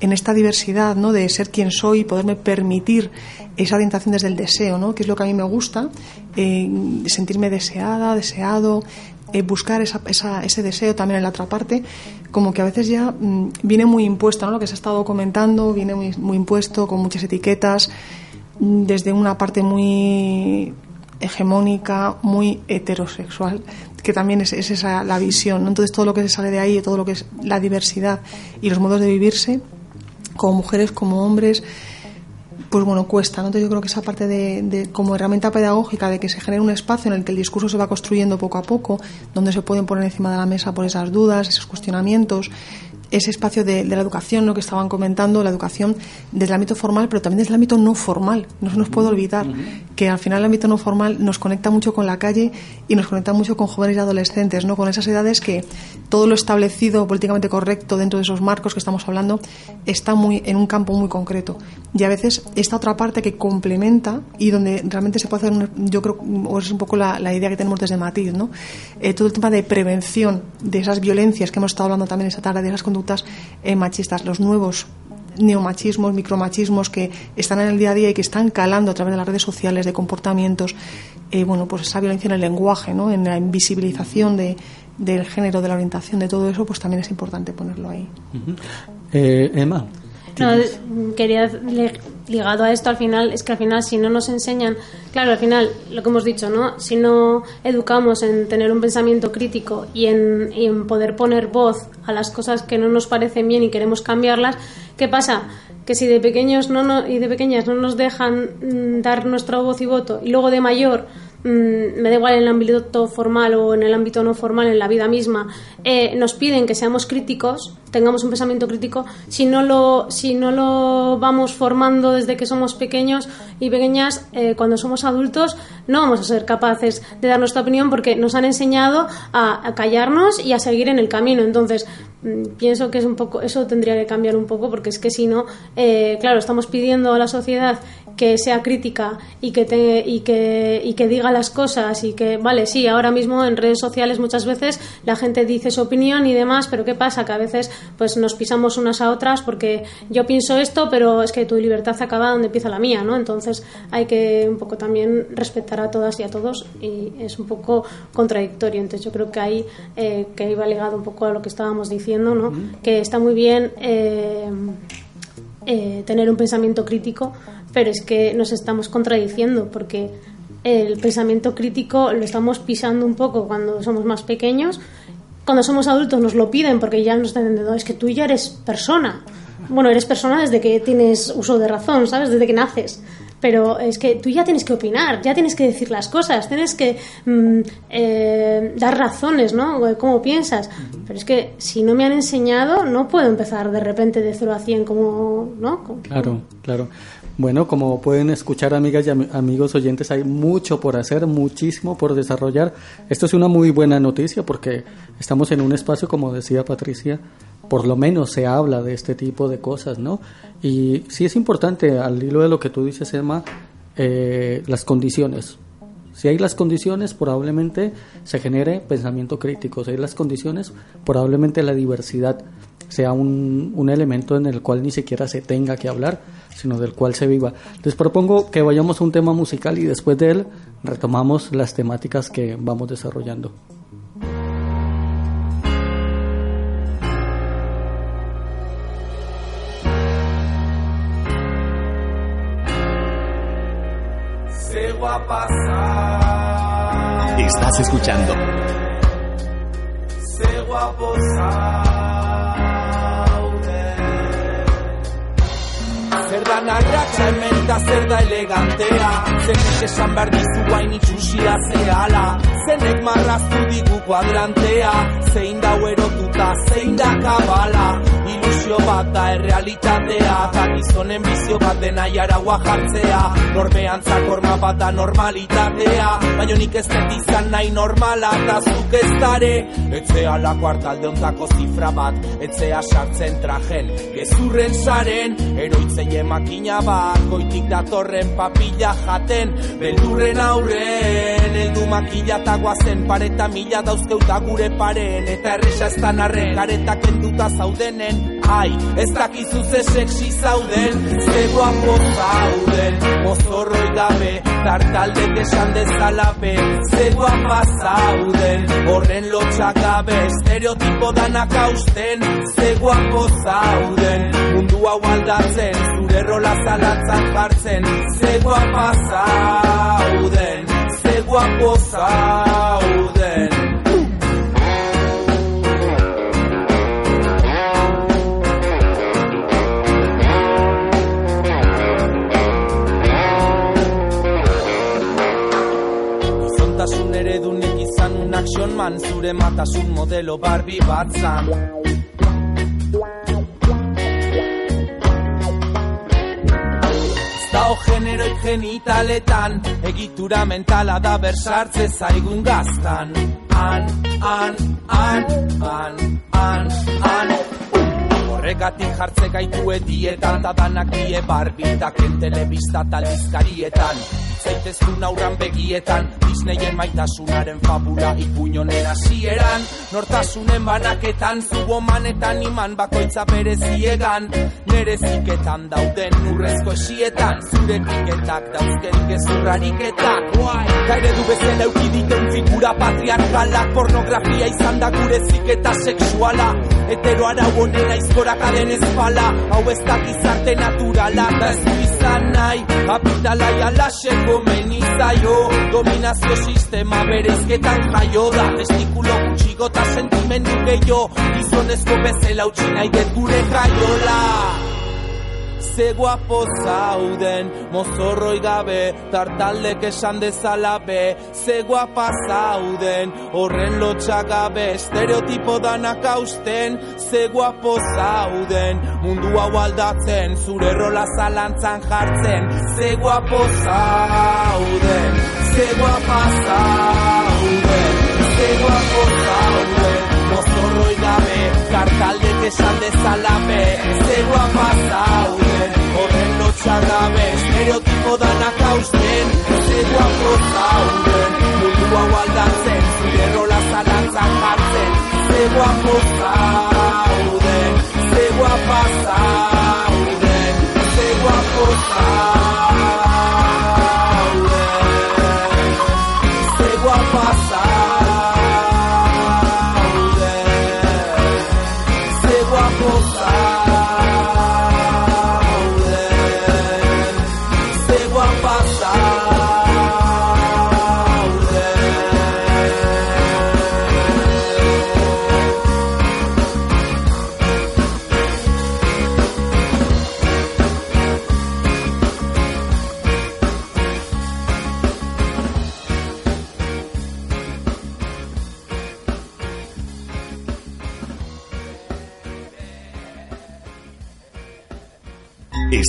en esta diversidad, ¿no? De ser quien soy y poderme permitir esa orientación desde el deseo, ¿no? Que es lo que a mí me gusta, eh, sentirme deseada, deseado, eh, buscar esa, esa, ese deseo también en la otra parte, como que a veces ya mm, viene muy impuesto, ¿no? Lo que se ha estado comentando viene muy, muy impuesto, con muchas etiquetas, mm, desde una parte muy hegemónica, muy heterosexual, que también es, es esa la visión. ¿no? Entonces todo lo que se sale de ahí, todo lo que es la diversidad y los modos de vivirse, como mujeres, como hombres, pues bueno, cuesta. ¿no? Entonces yo creo que esa parte de, de, como herramienta pedagógica de que se genere un espacio en el que el discurso se va construyendo poco a poco, donde se pueden poner encima de la mesa por esas dudas, esos cuestionamientos, ese espacio de, de, la educación, lo que estaban comentando, la educación desde el ámbito formal, pero también desde el ámbito no formal. No se nos puede olvidar que al final el ámbito no formal nos conecta mucho con la calle y nos conecta mucho con jóvenes y adolescentes, ¿no? con esas edades que todo lo establecido políticamente correcto dentro de esos marcos que estamos hablando está muy en un campo muy concreto. Y a veces esta otra parte que complementa y donde realmente se puede hacer, un, yo creo, o es un poco la, la, idea que tenemos desde Matiz, ¿no? Eh, todo el tema de prevención de esas violencias que hemos estado hablando también esta tarde, de esas conductas eh, machistas, los nuevos neomachismos, micromachismos que están en el día a día y que están calando a través de las redes sociales, de comportamientos, eh, bueno, pues esa violencia en el lenguaje, ¿no? en la invisibilización de, del género, de la orientación, de todo eso, pues también es importante ponerlo ahí.
Uh -huh. eh, Emma.
No, quería ligado a esto al final es que al final si no nos enseñan claro al final lo que hemos dicho no si no educamos en tener un pensamiento crítico y en, y en poder poner voz a las cosas que no nos parecen bien y queremos cambiarlas qué pasa que si de pequeños no, no y de pequeñas no nos dejan mm, dar nuestra voz y voto y luego de mayor mmm, me da igual en el ámbito formal o en el ámbito no formal, en la vida misma, eh, nos piden que seamos críticos, tengamos un pensamiento crítico, si no lo, si no lo vamos formando desde que somos pequeños y pequeñas, eh, cuando somos adultos, no vamos a ser capaces de dar nuestra opinión porque nos han enseñado a, callarnos y a seguir en el camino. Entonces, mmm, pienso que es un poco, eso tendría que cambiar un poco porque es que si no, eh, claro, estamos pidiendo a la sociedad que sea crítica y que, te, y que, y que diga las cosas y que, vale, sí, ahora mismo en redes sociales muchas veces la gente dice su opinión y demás, pero ¿qué pasa? Que a veces pues nos pisamos unas a otras porque yo pienso esto, pero es que tu libertad acaba donde empieza la mía, ¿no? Entonces hay que un poco también respetar a todas y a todos y es un poco contradictorio. Entonces yo creo que ahí eh, que iba ligado un poco a lo que estábamos diciendo, ¿no? Que está muy bien eh, eh, tener un pensamiento crítico, pero es que nos estamos contradiciendo porque el pensamiento crítico lo estamos pisando un poco cuando somos más pequeños. Cuando somos adultos nos lo piden porque ya nos están entendiendo, es que tú ya eres persona. Bueno, eres persona desde que tienes uso de razón, ¿sabes? Desde que naces. Pero es que tú ya tienes que opinar, ya tienes que decir las cosas, tienes que mmm, eh, dar razones, ¿no? Cómo piensas. Pero es que si no me han enseñado, no puedo empezar de repente de 0 a 100 como, ¿no? Como,
claro, claro. Bueno, como pueden escuchar amigas y am amigos oyentes, hay mucho por hacer, muchísimo por desarrollar. Esto es una muy buena noticia porque estamos en un espacio, como decía Patricia, por lo menos se habla de este tipo de cosas, ¿no? Y sí es importante, al hilo de lo que tú dices, Emma, eh, las condiciones. Si hay las condiciones, probablemente se genere pensamiento crítico. Si hay las condiciones, probablemente la diversidad sea un, un elemento en el cual ni siquiera se tenga que hablar, sino del cual se viva. Les propongo que vayamos a un tema musical y después de él retomamos las temáticas que vamos desarrollando.
Estás escuchando.
Narratxa hemen da zer da elegantea. Zenik esan behar dizu guain itxusia zehala. Zenek marraztu digu kuadrantea. Zein da erotuta, zein da kabala Ilusio bat da errealitatea Eta gizonen bizio bat dena jaragua jartzea. Normean zakorma bat da normalitatea Baina nik ez dut izan nahi normala Eta zuk ez dare. Etzea lako hartalde ontako zifra bat Etzea sartzen trajen Gezurren saren. Eroitzeie makina bat Goitik datorren papilla jaten. Beldurren aurren Eldu makila eta guazen Pareta mila dauzkeuta gure paren. Eta erresa ez da narren Garetak enduta zaudenen bai Ez dakizu ze sexi zauden Zegoak zauden. Mozorroi gabe Tartalde esan dezalape Zegoak bazauden Horren lotxak gabe Estereotipo danak hausten Zegoak zauden. Mundu hau aldatzen Zure rola zalatzen partzen Zegoak bazauden Zegoak zauden. Action man Zure matasun modelo Barbie bat zan. Ez dao generoi genitaletan Egitura mentala da bersartze zaigun gaztan. An, an, an, an, an, an Horregatik jartze gaitu edietan Da danak die barbitaken telebista talizkarietan Zaitezun aurran begietan. Disneyen maitasunaren fabula Ipuñonen hasieran. Nortasunen banaketan Zubomanetan iman bakoitza bere ziegan Nere ziketan dauden urrezko esietan. Zure piketak dauzken gezurrariketak Gaire du bezala eukiditen figura patriarkalak Pornografia izan da gure ziketa sexuala. Hetero arau honen aizkorak aden ezpala Hau ez da gizarte naturala. Da ez izan nahi Kapitalai alaxeko menizaio Dominazio sistema berezketan jaio da Testikulo gutxigo eta sentimendu gehiago. Gizonezko bezala utzi nahi dut gure jaiola zegoa pozauden mozorroi gabe tartaldek esan dezala be. Zegoa pasauden horren lotxagabe estereotipo danak hausten. Zegoa pozauden mundu hau aldatzen zure rola zalantzan jartzen. Zegoa pozauden zegoa pasauden zegoa pozauden mozorroi gabe tartalde esan dezalape Ze guapa zauden, horren lotxak gabe Estereotipo danak hausten, ze guapo zauden Mundu hau aldatzen, zure rola zalantzak jartzen Ze guapo zauden, ze guapa zauden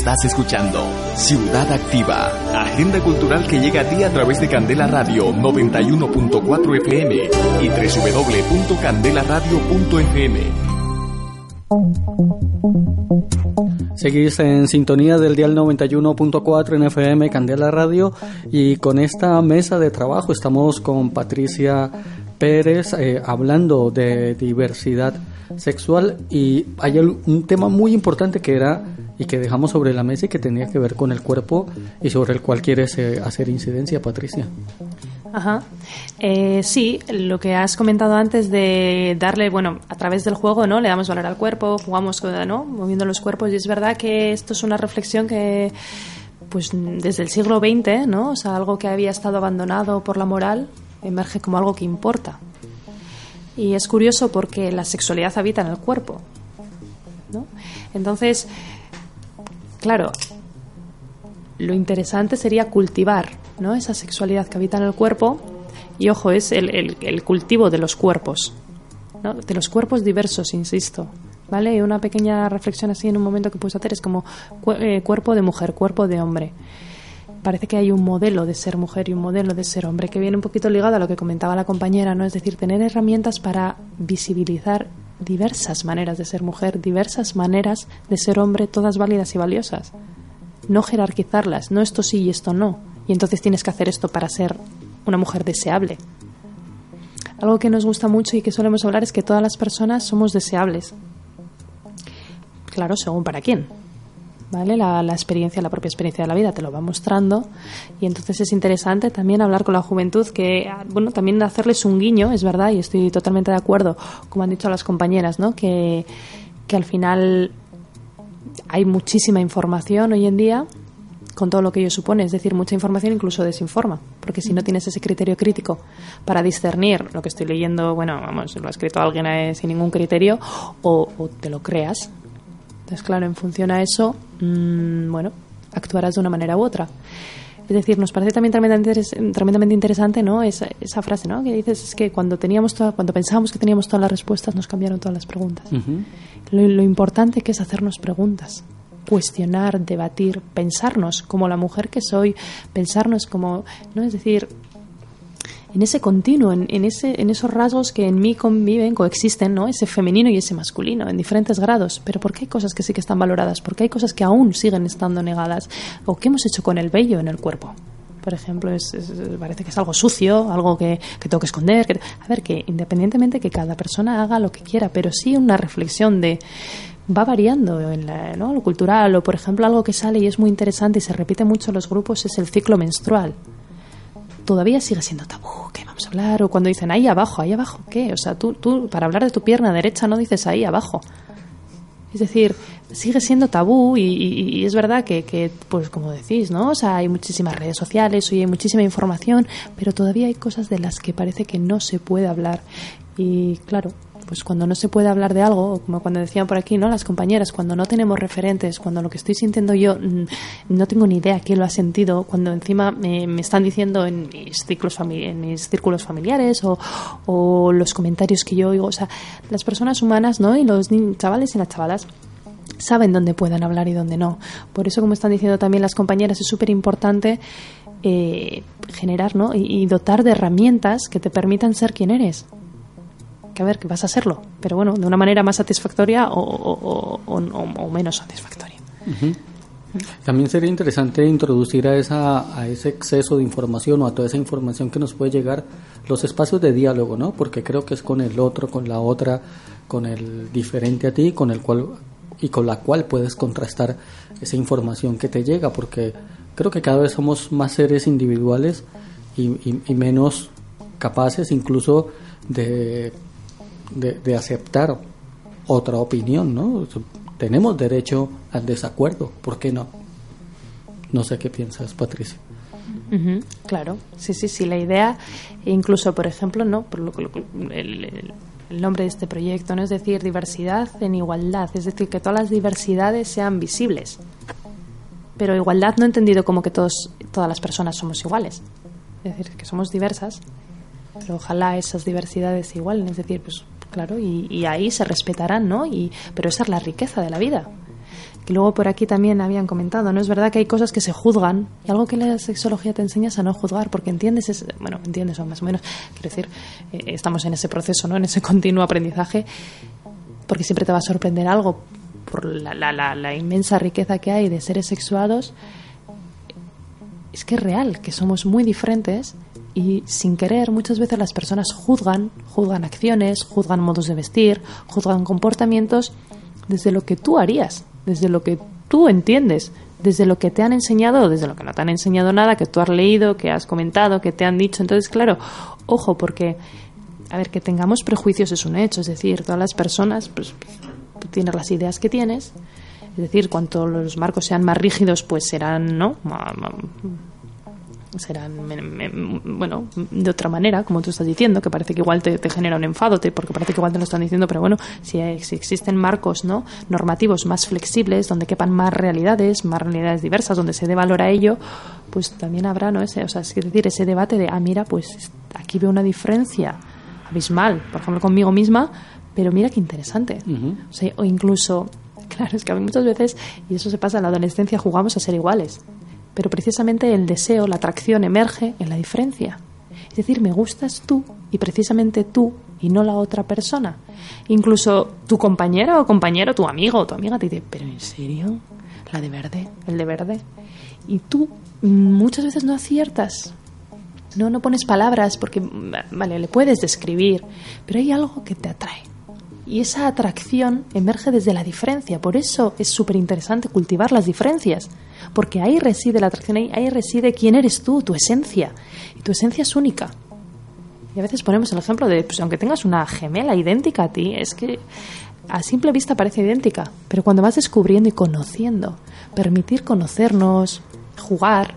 Estás escuchando Ciudad Activa, agenda cultural que llega a ti a través de Candela Radio 91.4 FM y www.candelaradio.fm.
Seguís en sintonía del dial 91.4 en FM Candela Radio y con esta mesa de trabajo estamos con Patricia Pérez eh, hablando de diversidad sexual y hay un tema muy importante que era y que dejamos sobre la mesa y que tenía que ver con el cuerpo y sobre el cual quieres hacer incidencia, Patricia.
Ajá. Eh, sí, lo que has comentado antes de darle, bueno, a través del juego, ¿no? Le damos valor al cuerpo, jugamos, ¿no? Moviendo los cuerpos y es verdad que esto es una reflexión que, pues, desde el siglo XX, ¿no? O sea, algo que había estado abandonado por la moral emerge como algo que importa. Y es curioso porque la sexualidad habita en el cuerpo, ¿no? Entonces, claro, lo interesante sería cultivar ¿no? esa sexualidad que habita en el cuerpo y ojo, es el, el- el cultivo de los cuerpos, ¿no? de los cuerpos diversos, insisto, ¿vale? Una pequeña reflexión así en un momento que puedes hacer es como eh, cuerpo de mujer, cuerpo de hombre. Parece que hay un modelo de ser mujer y un modelo de ser hombre que viene un poquito ligado a lo que comentaba la compañera, ¿no? Es decir, tener herramientas para visibilizar diversas maneras de ser mujer, diversas maneras de ser hombre, todas válidas y valiosas. No jerarquizarlas, no esto sí y esto no. Y entonces tienes que hacer esto para ser una mujer deseable. Algo que nos gusta mucho y que solemos hablar es que todas las personas somos deseables. Claro, según para quién. ¿Vale? La, la experiencia, la propia experiencia de la vida te lo va mostrando y entonces es interesante también hablar con la juventud que, ah, bueno, también hacerles un guiño, es verdad, y estoy totalmente de acuerdo, como han dicho las compañeras, ¿no? Que, que al final hay muchísima información hoy en día con todo lo que ello supone, es decir, mucha información incluso desinforma, porque si no tienes ese criterio crítico para discernir lo que estoy leyendo, bueno, vamos, lo ha escrito alguien eh, sin ningún criterio, o, o te lo creas. Entonces, claro, en función a eso, mmm, bueno, actuarás de una manera u otra. Es decir, nos parece también tremendamente interesante, ¿no? Esa, esa frase, ¿no? Que dices es que cuando teníamos toda- cuando pensábamos que teníamos todas las respuestas, nos cambiaron todas las preguntas. lo, lo importante que es hacernos preguntas, cuestionar, debatir, pensarnos como la mujer que soy, pensarnos como, ¿no? Es decir, en ese continuo, en, en ese, en esos rasgos que en mí conviven, coexisten, ¿no? Ese femenino y ese masculino, en diferentes grados. Pero ¿por qué hay cosas que sí que están valoradas? ¿Por qué hay cosas que aún siguen estando negadas? ¿O qué hemos hecho con el vello en el cuerpo? Por ejemplo, es, parece que es algo sucio, algo que, que tengo que esconder. que- a ver, que independientemente que cada persona haga lo que quiera, pero sí una reflexión de va variando en la- lo cultural o por ejemplo algo que sale y es muy interesante y se repite mucho en los grupos es el ciclo menstrual todavía sigue siendo tabú, ¿qué vamos a hablar? O cuando dicen ahí abajo, ahí abajo, ¿qué? O sea, tú, tú para hablar de tu pierna derecha no dices ahí abajo. Es decir, sigue siendo tabú y, y- es verdad que, que, pues como decís, ¿no? O sea, hay muchísimas redes sociales, hoy hay muchísima información, pero todavía hay cosas de las que parece que no se puede hablar. Y claro, pues cuando no se puede hablar de algo, como cuando decían por aquí, ¿no? Las compañeras, cuando no tenemos referentes, cuando lo que estoy sintiendo yo mm, no tengo ni idea quién lo ha sentido, cuando encima me, me están diciendo en mis, fami- en mis círculos familiares o, o los comentarios que yo oigo, o sea, las personas humanas, ¿no? Y los chavales y las chavalas saben dónde pueden hablar y dónde no. Por eso, como están diciendo también las compañeras, es súper importante eh, generar ¿no? y dotar de herramientas que te permitan ser quien eres. Que a ver, que vas a serlo, pero bueno, de una manera más satisfactoria o, o- o- o- menos satisfactoria.
También sería interesante introducir a, esa, a ese exceso de información o a toda esa información que nos puede llegar los espacios de diálogo, ¿no? Porque creo que es con el otro, con la otra, con el diferente a ti, con el cual y con la cual puedes contrastar esa información que te llega, porque creo que cada vez somos más seres individuales y, y- y menos capaces incluso de, de, aceptar otra opinión, ¿no? Tenemos derecho al desacuerdo, ¿por qué no? No sé qué piensas, Patricia.
Claro, sí, sí, sí. La idea, incluso, por ejemplo, no, por lo, el, el- el nombre de este proyecto, no es decir diversidad en igualdad, es decir que todas las diversidades sean visibles. Pero igualdad no entendido como que todos, todas las personas somos iguales, es decir que somos diversas, pero ojalá esas diversidades igualen, es decir, pues claro, y, ahí se respetarán, ¿no? Y, pero esa es la riqueza de la vida que luego por aquí también habían comentado, ¿no? Es verdad que hay cosas que se juzgan y algo que la sexología te enseña es a no juzgar porque entiendes, es, bueno, entiendes o más o menos, quiero decir, eh, estamos en ese proceso, ¿no? En ese continuo aprendizaje porque siempre te va a sorprender algo por la, la, la, la inmensa riqueza que hay de seres sexuados. Es que es real, que somos muy diferentes y sin querer muchas veces las personas juzgan, juzgan acciones, juzgan modos de vestir, juzgan comportamientos desde lo que tú harías, desde lo que tú entiendes, desde lo que te han enseñado desde lo que no te han enseñado nada, que tú has leído, que has comentado, que te han dicho. Entonces, claro, ojo, porque, a ver, que tengamos prejuicios es un hecho, es decir, todas las personas, pues, tienes las ideas que tienes, es decir, cuanto los marcos sean más rígidos, pues serán, ¿no? Serán me- me- bueno de otra manera como tú estás diciendo que parece que igual te, te genera un enfado te- porque parece que igual te lo están diciendo pero bueno si, hay- si existen marcos no normativos más flexibles donde quepan más realidades más realidades diversas donde se dé valor a ello pues también habrá no ese o sea es decir ese debate de ah mira pues aquí veo una diferencia abismal por ejemplo conmigo misma pero mira qué interesante. o, sea, o incluso, claro, es que a mí muchas veces, y eso se pasa en la adolescencia, jugamos a ser iguales. Pero precisamente el deseo, la atracción emerge en la diferencia. Es decir, me gustas tú y precisamente tú y no la otra persona. Incluso tu compañero o compañero, tu amigo o tu amiga te dice, pero ¿en serio? La de verde, el de verde. Y tú muchas veces no aciertas. No, no pones palabras porque, vale, le puedes describir, pero hay algo que te atrae. Y esa atracción emerge desde la diferencia. Por eso es súper interesante cultivar las diferencias. Porque ahí reside la atracción, ahí, ahí reside quién eres tú, tu esencia. Y tu esencia es única. Y a veces ponemos el ejemplo de, pues aunque tengas una gemela idéntica a ti, es que a simple vista parece idéntica, pero cuando vas descubriendo y conociendo, permitir conocernos, jugar,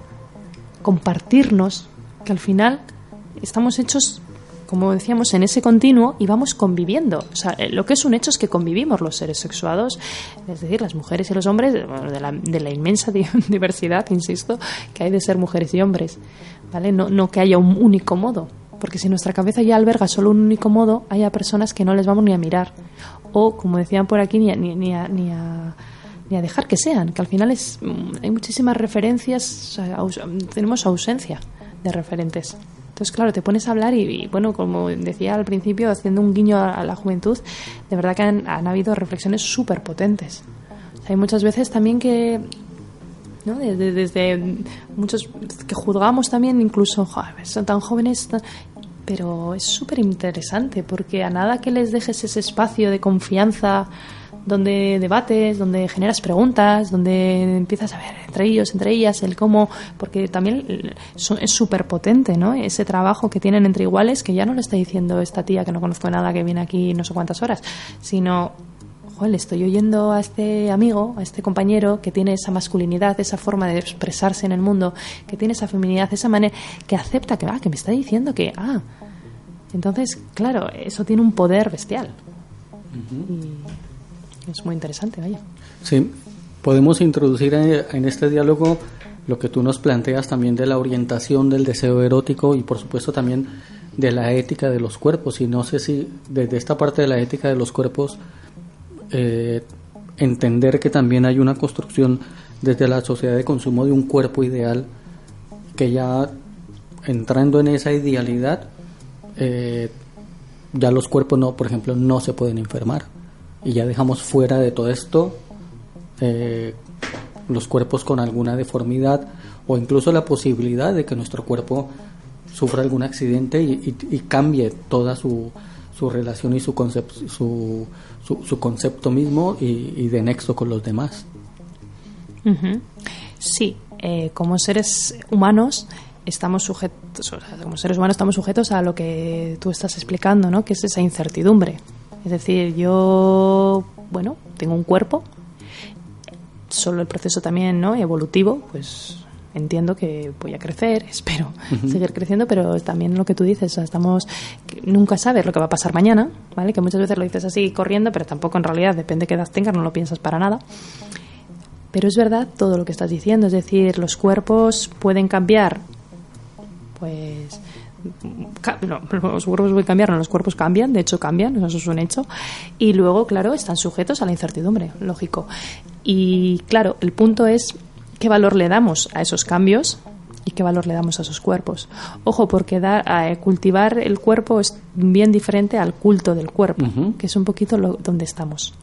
compartirnos, que al final estamos hechos, como decíamos, en ese continuo y vamos conviviendo. O sea, eh, lo que es un hecho es que convivimos los seres sexuados, es decir, las mujeres y los hombres, de la, de la inmensa diversidad, insisto, que hay de ser mujeres y hombres. ¿vale? No, no que haya un único modo, porque si nuestra cabeza ya alberga solo un único modo, hay personas que no les vamos ni a mirar. O, como decían por aquí, ni a, ni, a, ni a, dejar que sean, que al final es, mm, hay muchísimas referencias, tenemos ausencia de referentes. Entonces, claro, te pones a hablar y, bueno, como decía al principio, haciendo un guiño a, la juventud, de verdad que han, habido reflexiones súper potentes. hay muchas veces también que ¿no? Desde, desde, muchos que juzgamos también, incluso, son tan jóvenes, pero es súper interesante porque a nada que les dejes ese espacio de confianza donde debates, donde generas preguntas, donde empiezas a ver entre ellos, entre ellas, el cómo, porque también es súper potente, ¿no? Ese trabajo que tienen entre iguales, que ya no le está diciendo esta tía que no conozco nada, que viene aquí no sé cuántas horas, sino le estoy oyendo a este amigo, a este compañero que tiene esa masculinidad, esa forma de expresarse en el mundo, que tiene esa feminidad, esa manera, que acepta que, ah, que me está diciendo que, ah, entonces, claro, eso tiene un poder bestial. Y es muy interesante, vaya.
Sí, podemos introducir en este diálogo lo que tú nos planteas también de la orientación del deseo erótico y por supuesto también de la ética de los cuerpos. Y no sé si desde esta parte de la ética de los cuerpos eh, entender que también hay una construcción desde la sociedad de consumo de un cuerpo ideal que ya entrando en esa idealidad eh, ya los cuerpos no por ejemplo no se pueden enfermar y ya dejamos fuera de todo esto eh, los cuerpos con alguna deformidad o incluso la posibilidad de que nuestro cuerpo sufra algún accidente y cambie toda su, su relación y su, concepto, su, su, concepto mismo y, de nexo con los demás.
Sí, eh, como seres humanos estamos sujetos, como seres humanos estamos sujetos a lo que tú estás explicando, ¿no? Que es esa incertidumbre. Es decir, yo, bueno, tengo un cuerpo, solo el proceso también, ¿no? Evolutivo, pues entiendo que voy a crecer, espero seguir creciendo, pero también lo que tú dices, estamos nunca sabes lo que va a pasar mañana, ¿vale? Que muchas veces lo dices así corriendo, pero tampoco en realidad depende de qué edad tengas, no lo piensas para nada. Pero es verdad todo lo que estás diciendo, es decir, los cuerpos pueden cambiar, pues no, los cuerpos pueden cambiar, no, los cuerpos cambian, de hecho cambian, eso es un hecho. Y luego, claro, están sujetos a la incertidumbre, lógico. Y claro, el punto es qué valor le damos a esos cambios y qué valor le damos a esos cuerpos. Ojo, porque dar, eh, cultivar el cuerpo es bien diferente al culto del cuerpo, que es un poquito lo, donde estamos.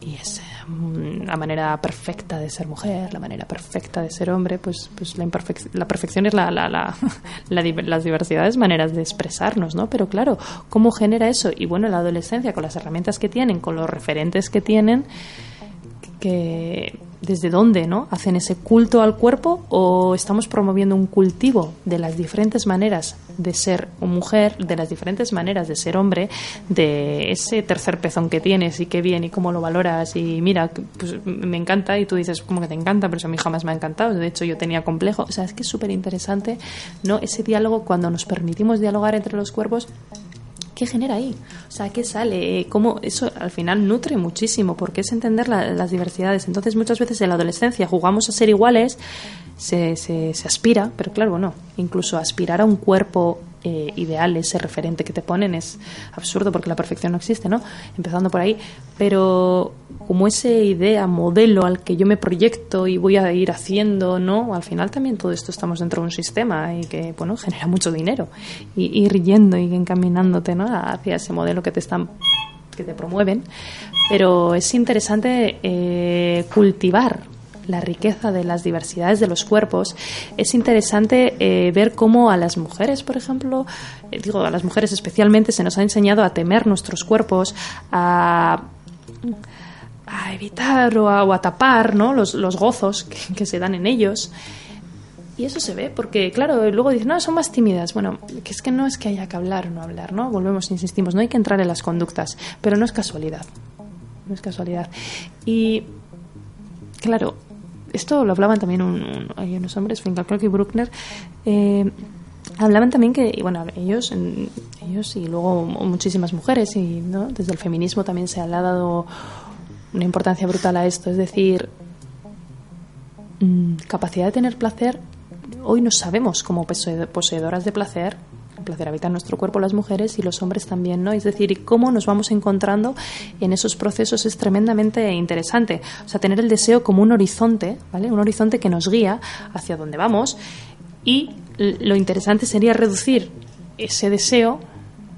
Y es la manera perfecta de ser mujer, la manera perfecta de ser hombre, pues, pues la, la perfección es la, la, la, las diversidades maneras de expresarnos, ¿no? Pero claro, ¿cómo genera eso? Y bueno, la adolescencia, con las herramientas que tienen, con los referentes que tienen, que desde dónde no hacen ese culto al cuerpo o estamos promoviendo un cultivo de las diferentes maneras de ser mujer de las diferentes maneras de ser hombre de ese tercer pezón que tienes y qué bien y cómo lo valoras y mira pues me encanta y tú dices como que te encanta pero eso a mí jamás me ha encantado de hecho yo tenía complejo. O sea es que es súper interesante no ese diálogo cuando nos permitimos dialogar entre los cuerpos ¿qué genera ahí? O sea, ¿qué sale? ¿Cómo? Eso al final nutre muchísimo, porque es entender las diversidades. Entonces, muchas veces en la adolescencia jugamos a ser iguales, se, se, aspira, pero claro, no. Incluso aspirar a un cuerpo eh, ideal, ese referente que te ponen es absurdo porque la perfección no existe, ¿no? Empezando por ahí, pero como esa idea, modelo al que yo me proyecto y voy a ir haciendo, ¿no? Al final también todo esto estamos dentro de un sistema y que, bueno, genera mucho dinero y ir yendo y encaminándote, ¿no? Hacia ese modelo que te están que te promueven, pero es interesante eh, cultivar la riqueza de las diversidades de los cuerpos, es interesante eh, ver cómo a las mujeres, por ejemplo, eh, digo, a las mujeres especialmente, se nos ha enseñado a temer nuestros cuerpos, a, a evitar o a, tapar ¿no? los, los gozos que, se dan en ellos. Y eso se ve, porque claro, luego dicen, no, son más tímidas. Bueno, que es que no es que haya que hablar o no hablar, ¿no? Volvemos, insistimos, no hay que entrar en las conductas, pero no es casualidad. No es casualidad. Y claro, esto lo hablaban también unos hombres, Finkelkraut y Bruckner, eh, hablaban también que, bueno, ellos, ellos y luego muchísimas mujeres, y ¿no? desde el feminismo también se ha dado una importancia brutal a esto, es decir, mm, capacidad de tener placer, hoy no sabemos como poseedoras de placer placer habita en nuestro cuerpo las mujeres y los hombres también, ¿no? Es decir, cómo nos vamos encontrando en esos procesos es tremendamente interesante. O sea, tener el deseo como un horizonte, ¿vale? Un horizonte que nos guía hacia dónde vamos y lo interesante sería reducir ese deseo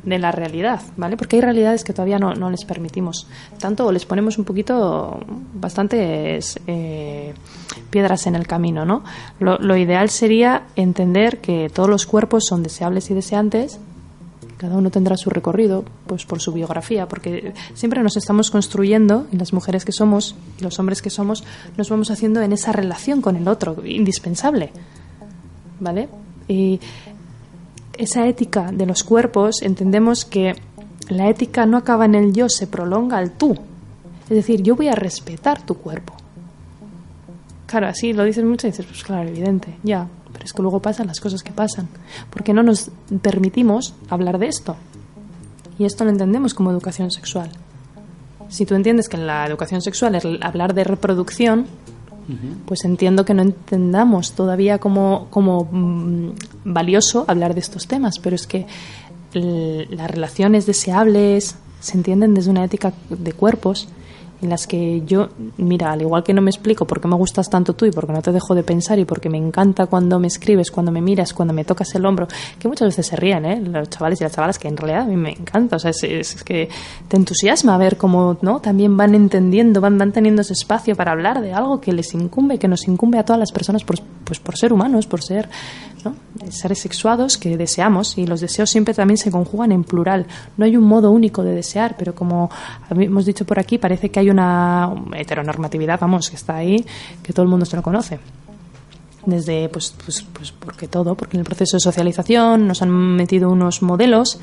de la realidad, ¿vale? Porque hay realidades que todavía no, les permitimos tanto o les ponemos un poquito bastantes eh, piedras en el camino, ¿no? Lo, lo, ideal sería entender que todos los cuerpos son deseables y deseantes, cada uno tendrá su recorrido, pues por su biografía, porque siempre nos estamos construyendo, y las mujeres que somos y los hombres que somos, nos vamos haciendo en esa relación con el otro, indispensable, ¿vale? Y esa ética de los cuerpos, entendemos que la ética no acaba en el yo, se prolonga al tú. Es decir, yo voy a respetar tu cuerpo. Claro, así lo dices mucho y dices, pues claro, evidente, ya, pero es que luego pasan las cosas que pasan. Porque no nos permitimos hablar de esto. Y esto lo entendemos como educación sexual. Si tú entiendes que en la educación sexual es hablar de reproducción, pues entiendo que no entendamos todavía como, mm, valioso hablar de estos temas, pero es que las relaciones deseables se entienden desde una ética de cuerpos en las que yo, mira, al igual que no me explico por qué me gustas tanto tú y por qué no te dejo de pensar y porque me encanta cuando me escribes, cuando me miras, cuando me tocas el hombro, que muchas veces se ríen, ¿eh? Los chavales y las chavalas, que en realidad a mí me encanta, o sea, es, que te entusiasma ver cómo, ¿no? También van entendiendo, van, van teniendo ese espacio para hablar de algo que les incumbe, que nos incumbe a todas las personas por, pues por ser humanos, por ser ¿no? seres sexuados que deseamos y los deseos siempre también se conjugan en plural. No hay un modo único de desear, pero como hemos dicho por aquí, parece que hay una heteronormatividad, vamos, que está ahí, que todo el mundo se lo conoce desde pues, pues, pues porque todo, porque en el proceso de socialización nos han metido unos modelos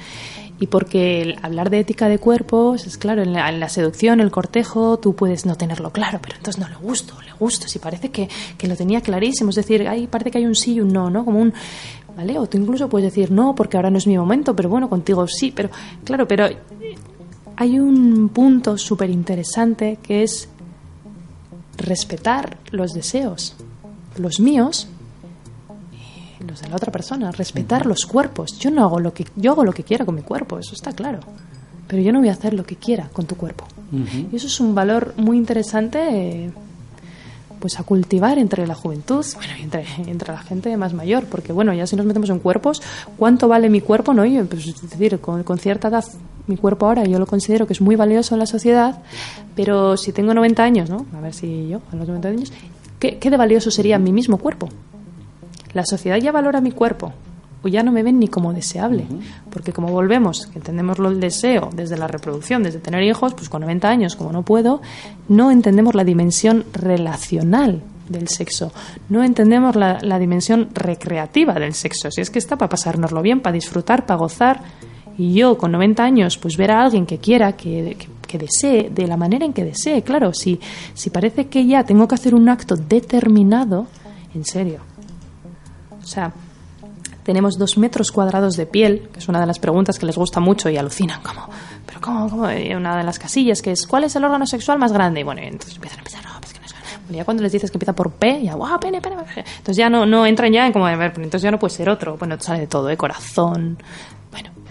y porque hablar de ética de cuerpos es claro, en la, seducción, el cortejo, tú puedes no tenerlo claro, pero entonces no le gusto, le gusto, si parece que, que lo tenía clarísimo, es decir, ahí parece que hay un sí y un no, ¿no? Como un, ¿vale? O tú incluso puedes decir no, porque ahora no es mi momento, pero bueno, contigo sí, pero claro, pero hay un punto súper interesante que es respetar los deseos, los míos y los de la otra persona, respetar los cuerpos. Yo no hago lo que yo hago lo que quiera con mi cuerpo, eso está claro. Pero yo no voy a hacer lo que quiera con tu cuerpo. Y eso es un valor muy interesante pues a cultivar entre la juventud, bueno, entre, entre la gente más mayor, porque bueno, ya si nos metemos en cuerpos, ¿cuánto vale mi cuerpo? No, pues, es decir, con, con, cierta edad, mi cuerpo ahora yo lo considero que es muy valioso en la sociedad, pero si tengo 90 años, ¿no? A ver si yo, a los 90 años, ¿qué, qué de valioso sería mi mismo cuerpo? La sociedad ya valora mi cuerpo, o ya no me ven ni como deseable. Porque como volvemos, que entendemos el deseo desde la reproducción, desde tener hijos, pues con 90 años, como no puedo, no entendemos la dimensión relacional del sexo. No entendemos la, dimensión recreativa del sexo. Si es que está para pasárnoslo bien, para disfrutar, para gozar. Y yo, con 90 años, pues ver a alguien que quiera, que, que, desee, de la manera en que desee. Claro, si, si parece que ya tengo que hacer un acto determinado, en serio. O sea, tenemos dos metros cuadrados de piel, que es una de las preguntas que les gusta mucho y alucinan, como, pero ¿cómo? cómo? una de las casillas que es, ¿cuál es el órgano sexual más grande? Y bueno, entonces empiezan a pensar, no, pues que no es grande. Ya cuando les dices que empieza por P, ya, ¡guau, pene, pene, pene! Entonces ya no, no entran ya en como, a ver, entonces ya no puede ser otro. Bueno, sale de todo, ¿eh? Corazón.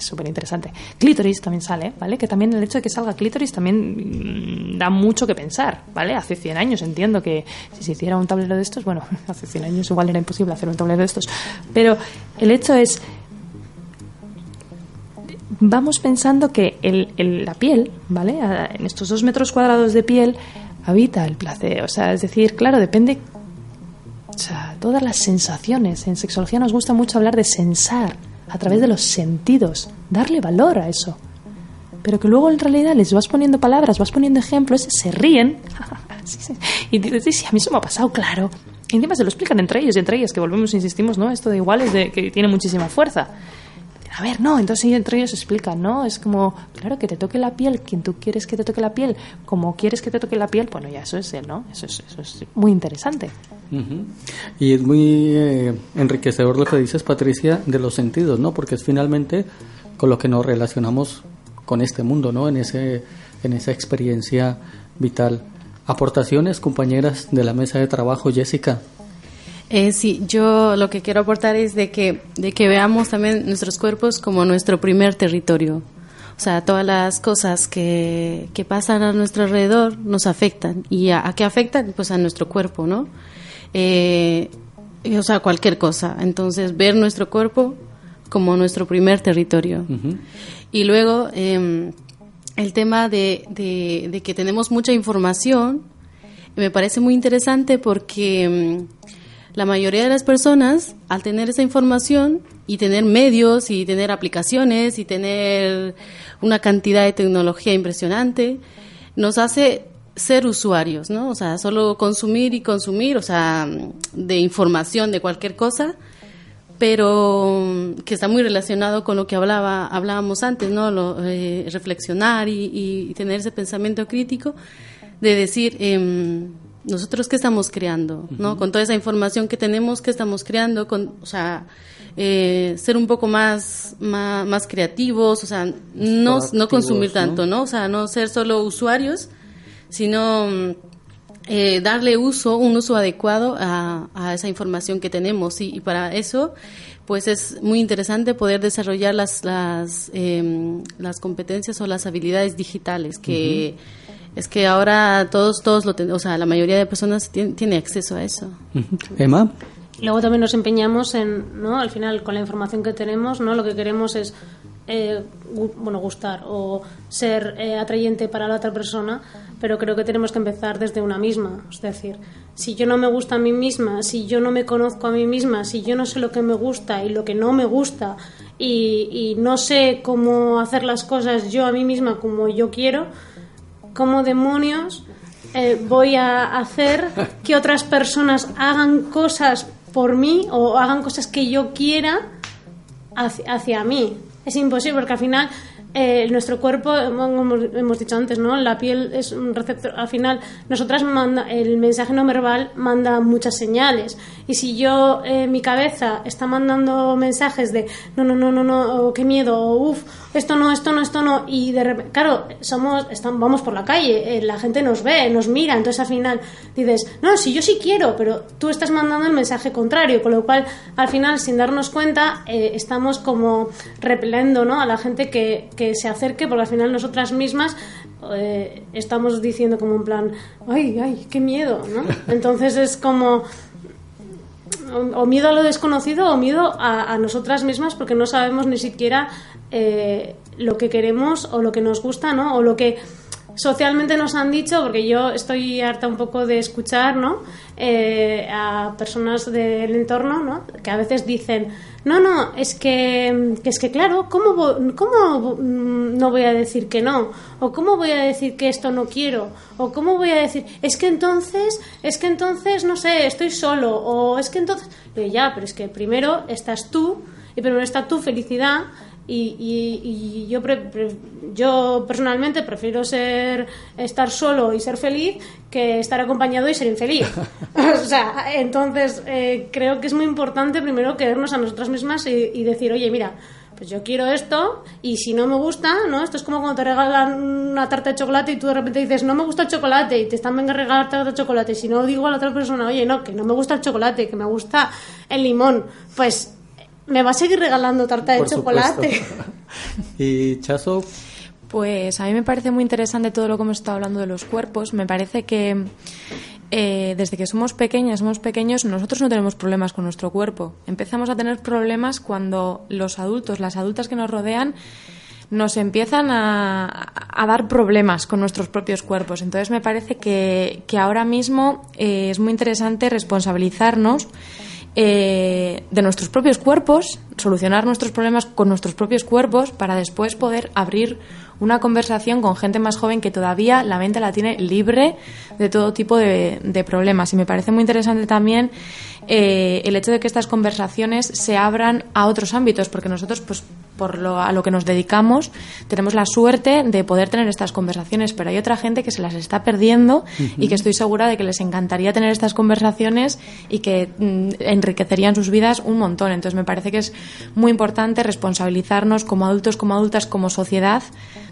Es súper interesante. Clítoris también sale, ¿vale? Que también el hecho de que salga clítoris también mm, da mucho que pensar, ¿vale? Hace 100 años entiendo que si se hiciera un tablero de estos, bueno, hace 100 años igual era imposible hacer un tablero de estos, pero el hecho es vamos pensando que el, la piel, ¿vale? En estos dos metros cuadrados de piel habita el placer. O sea, es decir, claro, depende. O sea, todas las sensaciones. En sexología nos gusta mucho hablar de sensar a través de los sentidos, darle valor a eso. Pero que luego en realidad les vas poniendo palabras, vas poniendo ejemplos, se ríen. Y dices, sí, a mí eso me ha pasado, claro. Y encima se lo explican entre ellos y entre ellas, que volvemos, insistimos, ¿no? Esto de iguales, de, que tiene muchísima fuerza. A ver, no, entonces entre ellos explican, ¿no? Es como, claro, que te toque la piel, quien tú quieres que te toque la piel, como quieres que te toque la piel, bueno, ya eso es él, ¿no? Eso es, eso es muy interesante.
Ujú. Y es muy eh, enriquecedor lo que dices, Patricia, de los sentidos, ¿no? Porque es finalmente con lo que nos relacionamos con este mundo, ¿no? En, ese, en esa experiencia vital. Aportaciones, compañeras de la mesa de trabajo, Jessica.
Eh, sí, yo lo que quiero aportar es de que, de que veamos también nuestros cuerpos como nuestro primer territorio. O sea, todas las cosas que, que pasan a nuestro alrededor nos afectan. ¿Y a, a qué afectan? Pues a nuestro cuerpo, ¿no? Eh, o sea, cualquier cosa. Entonces, ver nuestro cuerpo como nuestro primer territorio. Y luego, eh, el tema de, de- de que tenemos mucha información, me parece muy interesante porque mm, la mayoría de las personas, al tener esa información y tener medios y tener aplicaciones y tener una cantidad de tecnología impresionante, nos hace ser usuarios, ¿no? O sea, solo consumir y consumir, o sea, de información de cualquier cosa, pero mm, que está muy relacionado con lo que hablaba hablábamos antes, ¿no? Lo, eh, reflexionar y, y tener ese pensamiento crítico de decir em, nosotros qué estamos creando, ¿no? Con toda esa información que tenemos, qué estamos creando, con, o sea, eh, ser un poco más, más, más creativos, o sea, no, no consumir
¿no?
tanto, ¿no? O sea, no ser solo usuarios, sino mm, eh, darle uso, un uso adecuado a, a esa información que tenemos. Y, y para eso, pues es muy interesante poder desarrollar las, las, em, las competencias o las habilidades digitales que... Es que ahora todos, todos lo ten- o sea, la mayoría de personas tiene, tiene acceso a eso.
Emma.
Luego también nos empeñamos en, ¿no? Al final, con la información que tenemos, ¿no? Lo que queremos es, eh, bueno, gustar o ser eh, atrayente para la otra persona, pero creo que tenemos que empezar desde una misma. Es decir, si yo no me gusta a mí misma, si yo no me conozco a mí misma, si yo no sé lo que me gusta y lo que no me gusta y, no sé cómo hacer las cosas yo a mí misma como yo quiero, ¿cómo demonios eh, voy a hacer que otras personas hagan cosas por mí o hagan cosas que yo quiera hacia mí? Es imposible porque al final eh, nuestro cuerpo, como hemos dicho antes, ¿no? La piel es un receptor. Al final, nosotras manda, el mensaje no verbal manda muchas señales. Y si yo, eh, mi cabeza está mandando mensajes de no, no, no, no, no, o qué miedo, uff, esto no, esto no, esto no, y de repente, claro, somos, estamos, vamos por la calle, eh, la gente nos ve, nos mira, entonces al final dices, no, si yo sí quiero, pero tú estás mandando el mensaje contrario, con lo cual al final, sin darnos cuenta, eh, estamos como repelendo ¿no? a la gente que, que se acerque, porque al final nosotras mismas eh, estamos diciendo como en plan, ay, ay, qué miedo, ¿no? Entonces es como o, o miedo a lo desconocido o miedo a, a nosotras mismas porque no sabemos ni siquiera eh, lo que queremos o lo que nos gusta, ¿no? O lo que socialmente nos han dicho, porque yo estoy harta un poco de escuchar, ¿no? Eh, a personas del entorno, ¿no? Que a veces dicen, no, no, es que, es que claro, ¿cómo, ¿cómo mm, no voy a decir que no? ¿O cómo voy a decir que esto no quiero? ¿O cómo voy a decir, es que entonces, es que entonces, no sé, estoy solo? ¿O es que entonces, Digo, ya, pero es que primero estás tú y primero está tu felicidad y, y- y yo, pre- pre- yo personalmente prefiero ser estar solo y ser feliz que estar acompañado y ser infeliz. o sea, entonces eh, creo que es muy importante primero querernos a nosotras mismas y, y decir, oye, mira, pues yo quiero esto y si no me gusta, ¿no? Esto es como cuando te regalan una tarta de chocolate y tú de repente dices, no me gusta el chocolate y te están venga a regalar tarta de chocolate. Si no digo a la otra persona, oye, no, que no me gusta el chocolate, que me gusta el limón, pues me va a seguir regalando tarta de chocolate.
y Chazo.
Pues a mí me parece muy interesante todo lo que hemos estado hablando de los cuerpos. Me parece que eh, desde que somos pequeñas, somos pequeños, nosotros no tenemos problemas con nuestro cuerpo. Empezamos a tener problemas cuando los adultos, las adultas que nos rodean, nos empiezan a, dar problemas con nuestros propios cuerpos. Entonces me parece que, ahora mismo eh, es muy interesante responsabilizarnos eh, de nuestros propios cuerpos, solucionar nuestros problemas con nuestros propios cuerpos para después poder abrir una conversación con gente más joven que todavía la mente la tiene libre de todo tipo de, problemas. Y me parece muy interesante también eh, el hecho de que estas conversaciones se abran a otros ámbitos, porque nosotros, pues, por lo, a lo que nos dedicamos, tenemos la suerte de poder tener estas conversaciones, pero hay otra gente que se las está perdiendo y que estoy segura de que les encantaría tener estas conversaciones y que mm, enriquecerían sus vidas un montón. Entonces me parece que es muy importante responsabilizarnos como adultos, como adultas, como sociedad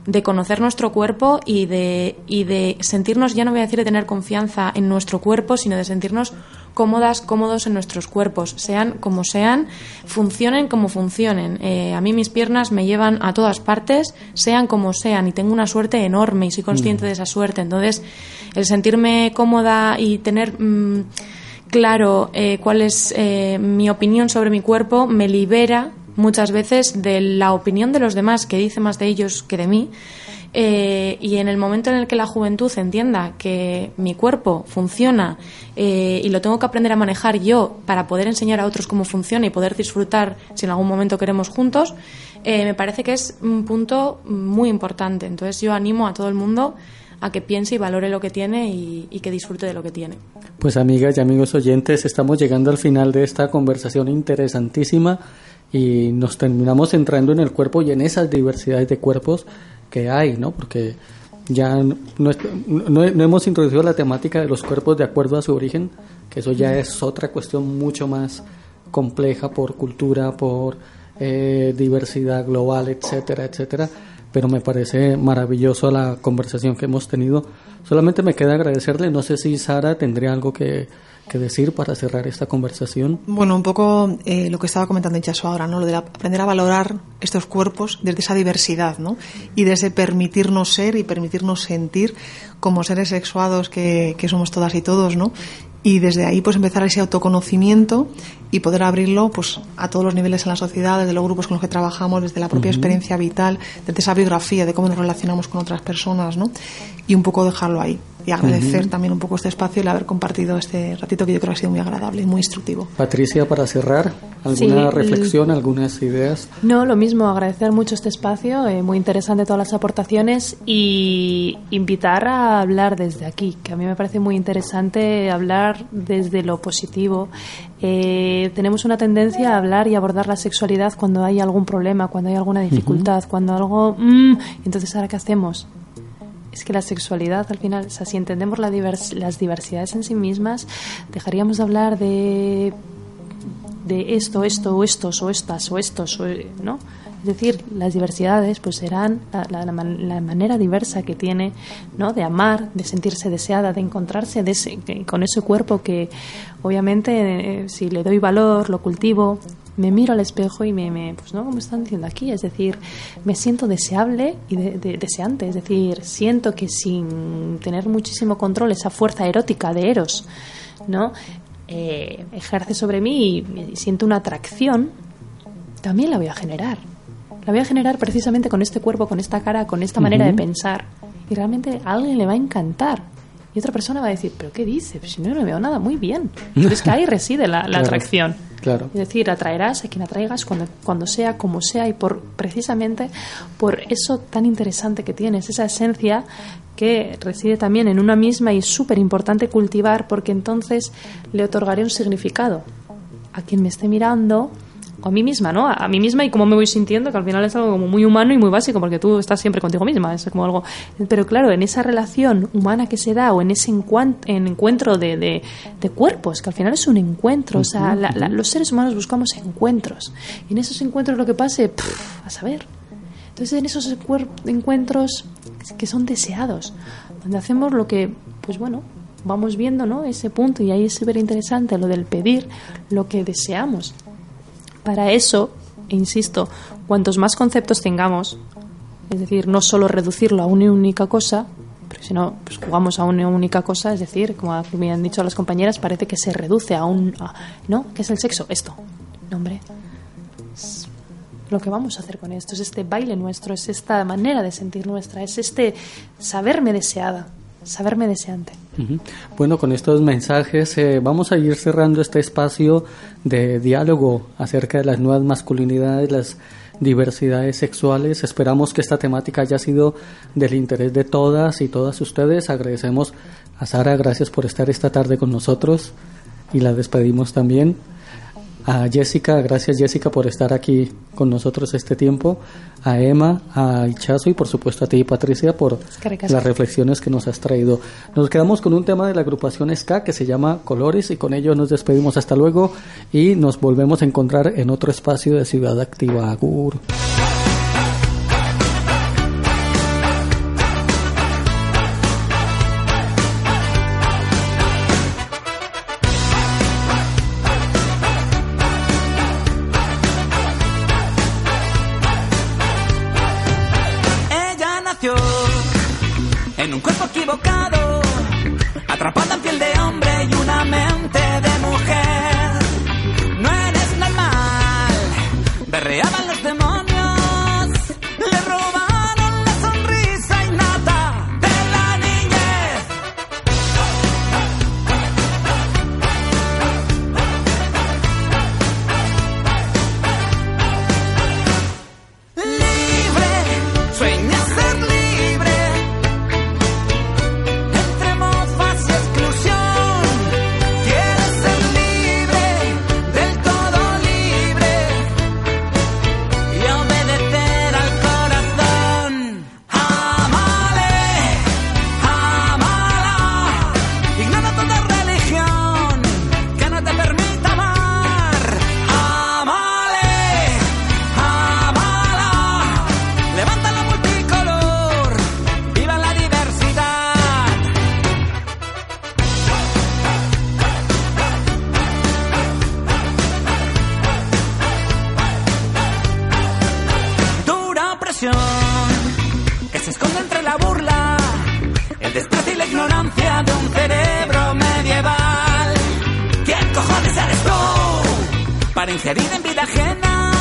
de conocer nuestro cuerpo y de, y de sentirnos, ya no voy a decir de tener confianza en nuestro cuerpo, sino de sentirnos cómodas, cómodos en nuestros cuerpos, sean como sean, funcionen como funcionen. Eh, a mí mis piernas me llevan a todas partes, sean como sean, y tengo una suerte enorme y soy consciente mm. de esa suerte. Entonces, el sentirme cómoda y tener mm, claro eh, cuál es eh, mi opinión sobre mi cuerpo me libera muchas veces de la opinión de los demás, que dice más de ellos que de mí. Eh, y en el momento en el que la juventud entienda que mi cuerpo funciona eh, y lo tengo que aprender a manejar yo para poder enseñar a otros cómo funciona y poder disfrutar si en algún momento queremos juntos, eh, me parece que es un punto muy importante. Entonces yo animo a todo el mundo a que piense y valore lo que tiene y, que disfrute de lo que tiene.
Pues amigas y amigos oyentes, estamos llegando al final de esta conversación interesantísima y nos terminamos entrando en el cuerpo y en esas diversidades de cuerpos que hay, ¿no? Porque ya no, no, hemos introducido la temática de los cuerpos de acuerdo a su origen, que eso ya es otra cuestión mucho más compleja por cultura, por eh, diversidad global, etcétera, etcétera. Pero me parece maravilloso la conversación que hemos tenido. Solamente me queda agradecerle. No sé si Sara tendría algo que, que decir para cerrar esta conversación?
Bueno, un poco eh, lo que estaba comentando Chaso ahora, ¿no? Lo de aprender a valorar estos cuerpos desde esa diversidad, ¿no? Y desde permitirnos ser y permitirnos sentir como seres sexuados que, que somos todas y todos, ¿no? Y desde ahí pues empezar ese autoconocimiento y poder abrirlo pues a todos los niveles en la sociedad, desde los grupos con los que trabajamos, desde la propia experiencia vital, desde esa biografía de cómo nos relacionamos con otras personas, ¿no? Y un poco dejarlo ahí y agradecer también un poco este espacio y el haber compartido este ratito que yo creo que ha sido muy agradable y muy instructivo.
Patricia, para cerrar, ¿alguna reflexión, algunas ideas?
No, lo mismo, agradecer mucho este espacio, eh, muy interesante todas las aportaciones y invitar a hablar desde aquí, que a mí me parece muy interesante hablar desde lo positivo. Eh, tenemos una tendencia a hablar y abordar la sexualidad cuando hay algún problema, cuando hay alguna dificultad, cuando algo... Mm, entonces, ¿ahora qué hacemos? Es que la sexualidad al final, o sea, si entendemos la las diversidades en sí mismas, dejaríamos de hablar de de esto, esto, o estos, o estas, o estos, ¿no? Es decir, las diversidades pues serán la, la, manera diversa que tiene ¿no? de amar, de sentirse deseada, de encontrarse con ese cuerpo que obviamente eh, si le doy valor, lo cultivo, me miro al espejo y me, me, pues no, como están diciendo aquí, es decir, me siento deseable y deseante, es decir, siento que sin tener muchísimo control esa fuerza erótica de Eros, ¿no? Eh, ejerce sobre mí y, siento una atracción, también la voy a generar. La voy a generar precisamente con este cuerpo, con esta cara, con esta manera de pensar. Y realmente a alguien le va a encantar. Y otra persona va a decir, ¿pero qué dice? Pues si no, no veo nada, muy bien. Pero es que ahí reside la, atracción.
Claro.
Es decir, atraerás a quien atraigas cuando, cuando sea, como sea, y por precisamente por eso tan interesante que tienes, esa esencia que reside también en una misma y súper importante cultivar, porque entonces le otorgaré un significado. A quien me esté mirando a mí misma, ¿no? A mí misma y cómo me voy sintiendo, que al final es algo como muy humano y muy básico, porque tú estás siempre contigo misma, es como algo... Pero claro, en esa relación humana que se da o en ese encuentro de, de, cuerpos, que al final es un encuentro, o sea, los seres humanos buscamos encuentros, y en esos encuentros lo que pase, a saber. Entonces, en esos encuentros que son deseados, donde hacemos lo que, pues bueno, vamos viendo, ¿no? Ese punto, y ahí es súper interesante lo del pedir lo que deseamos. Para eso, insisto, cuantos más conceptos tengamos, es decir, no solo reducirlo a una única cosa, pero si no, pues jugamos a una única cosa, es decir, como me han dicho las compañeras, parece que se reduce a un... ¿No? ¿Qué es el sexo? Esto. No, hombre. Lo que vamos a hacer con esto es este baile nuestro, es esta manera de sentir nuestra, es este saberme deseada, saberme deseante.
Bueno, con estos mensajes eh, vamos a ir cerrando este espacio de diálogo acerca de las nuevas masculinidades, las diversidades sexuales. Esperamos que esta temática haya sido del interés de todas y todas ustedes. Agradecemos a Sara, gracias por estar esta tarde con nosotros y la despedimos también a Jessica, gracias Jessica por estar aquí con nosotros este tiempo, a Emma, a Ichazo y por supuesto a ti Patricia por las reflexiones que nos has traído. Nos quedamos con un tema de la agrupación SK que se llama Colores y con ello nos despedimos hasta luego y nos volvemos a encontrar en otro espacio de Ciudad Activa. Agur.
para ingerir en vida ajena.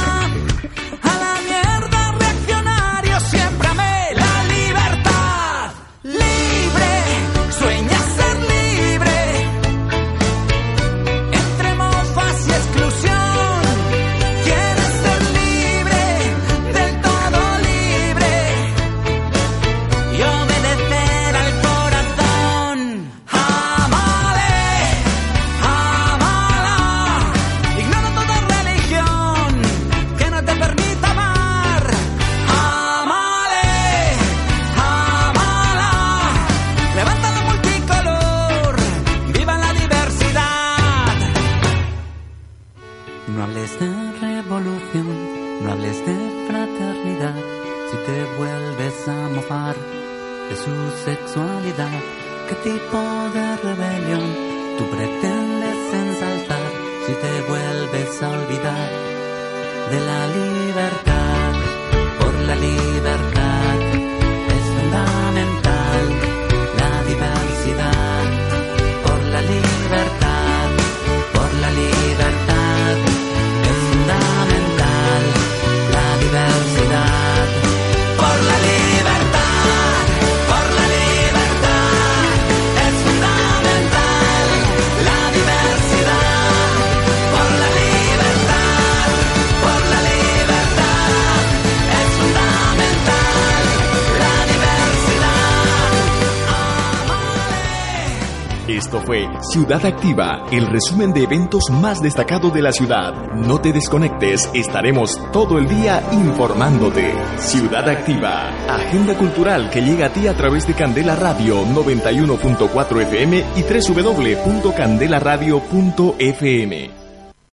Ciudad Activa, el resumen de eventos más destacados de la ciudad. No te desconectes, estaremos todo el día informándote. Ciudad Activa, agenda cultural que llega a ti a través de Candela Radio 91.4 FM y www.candelaradio.fm.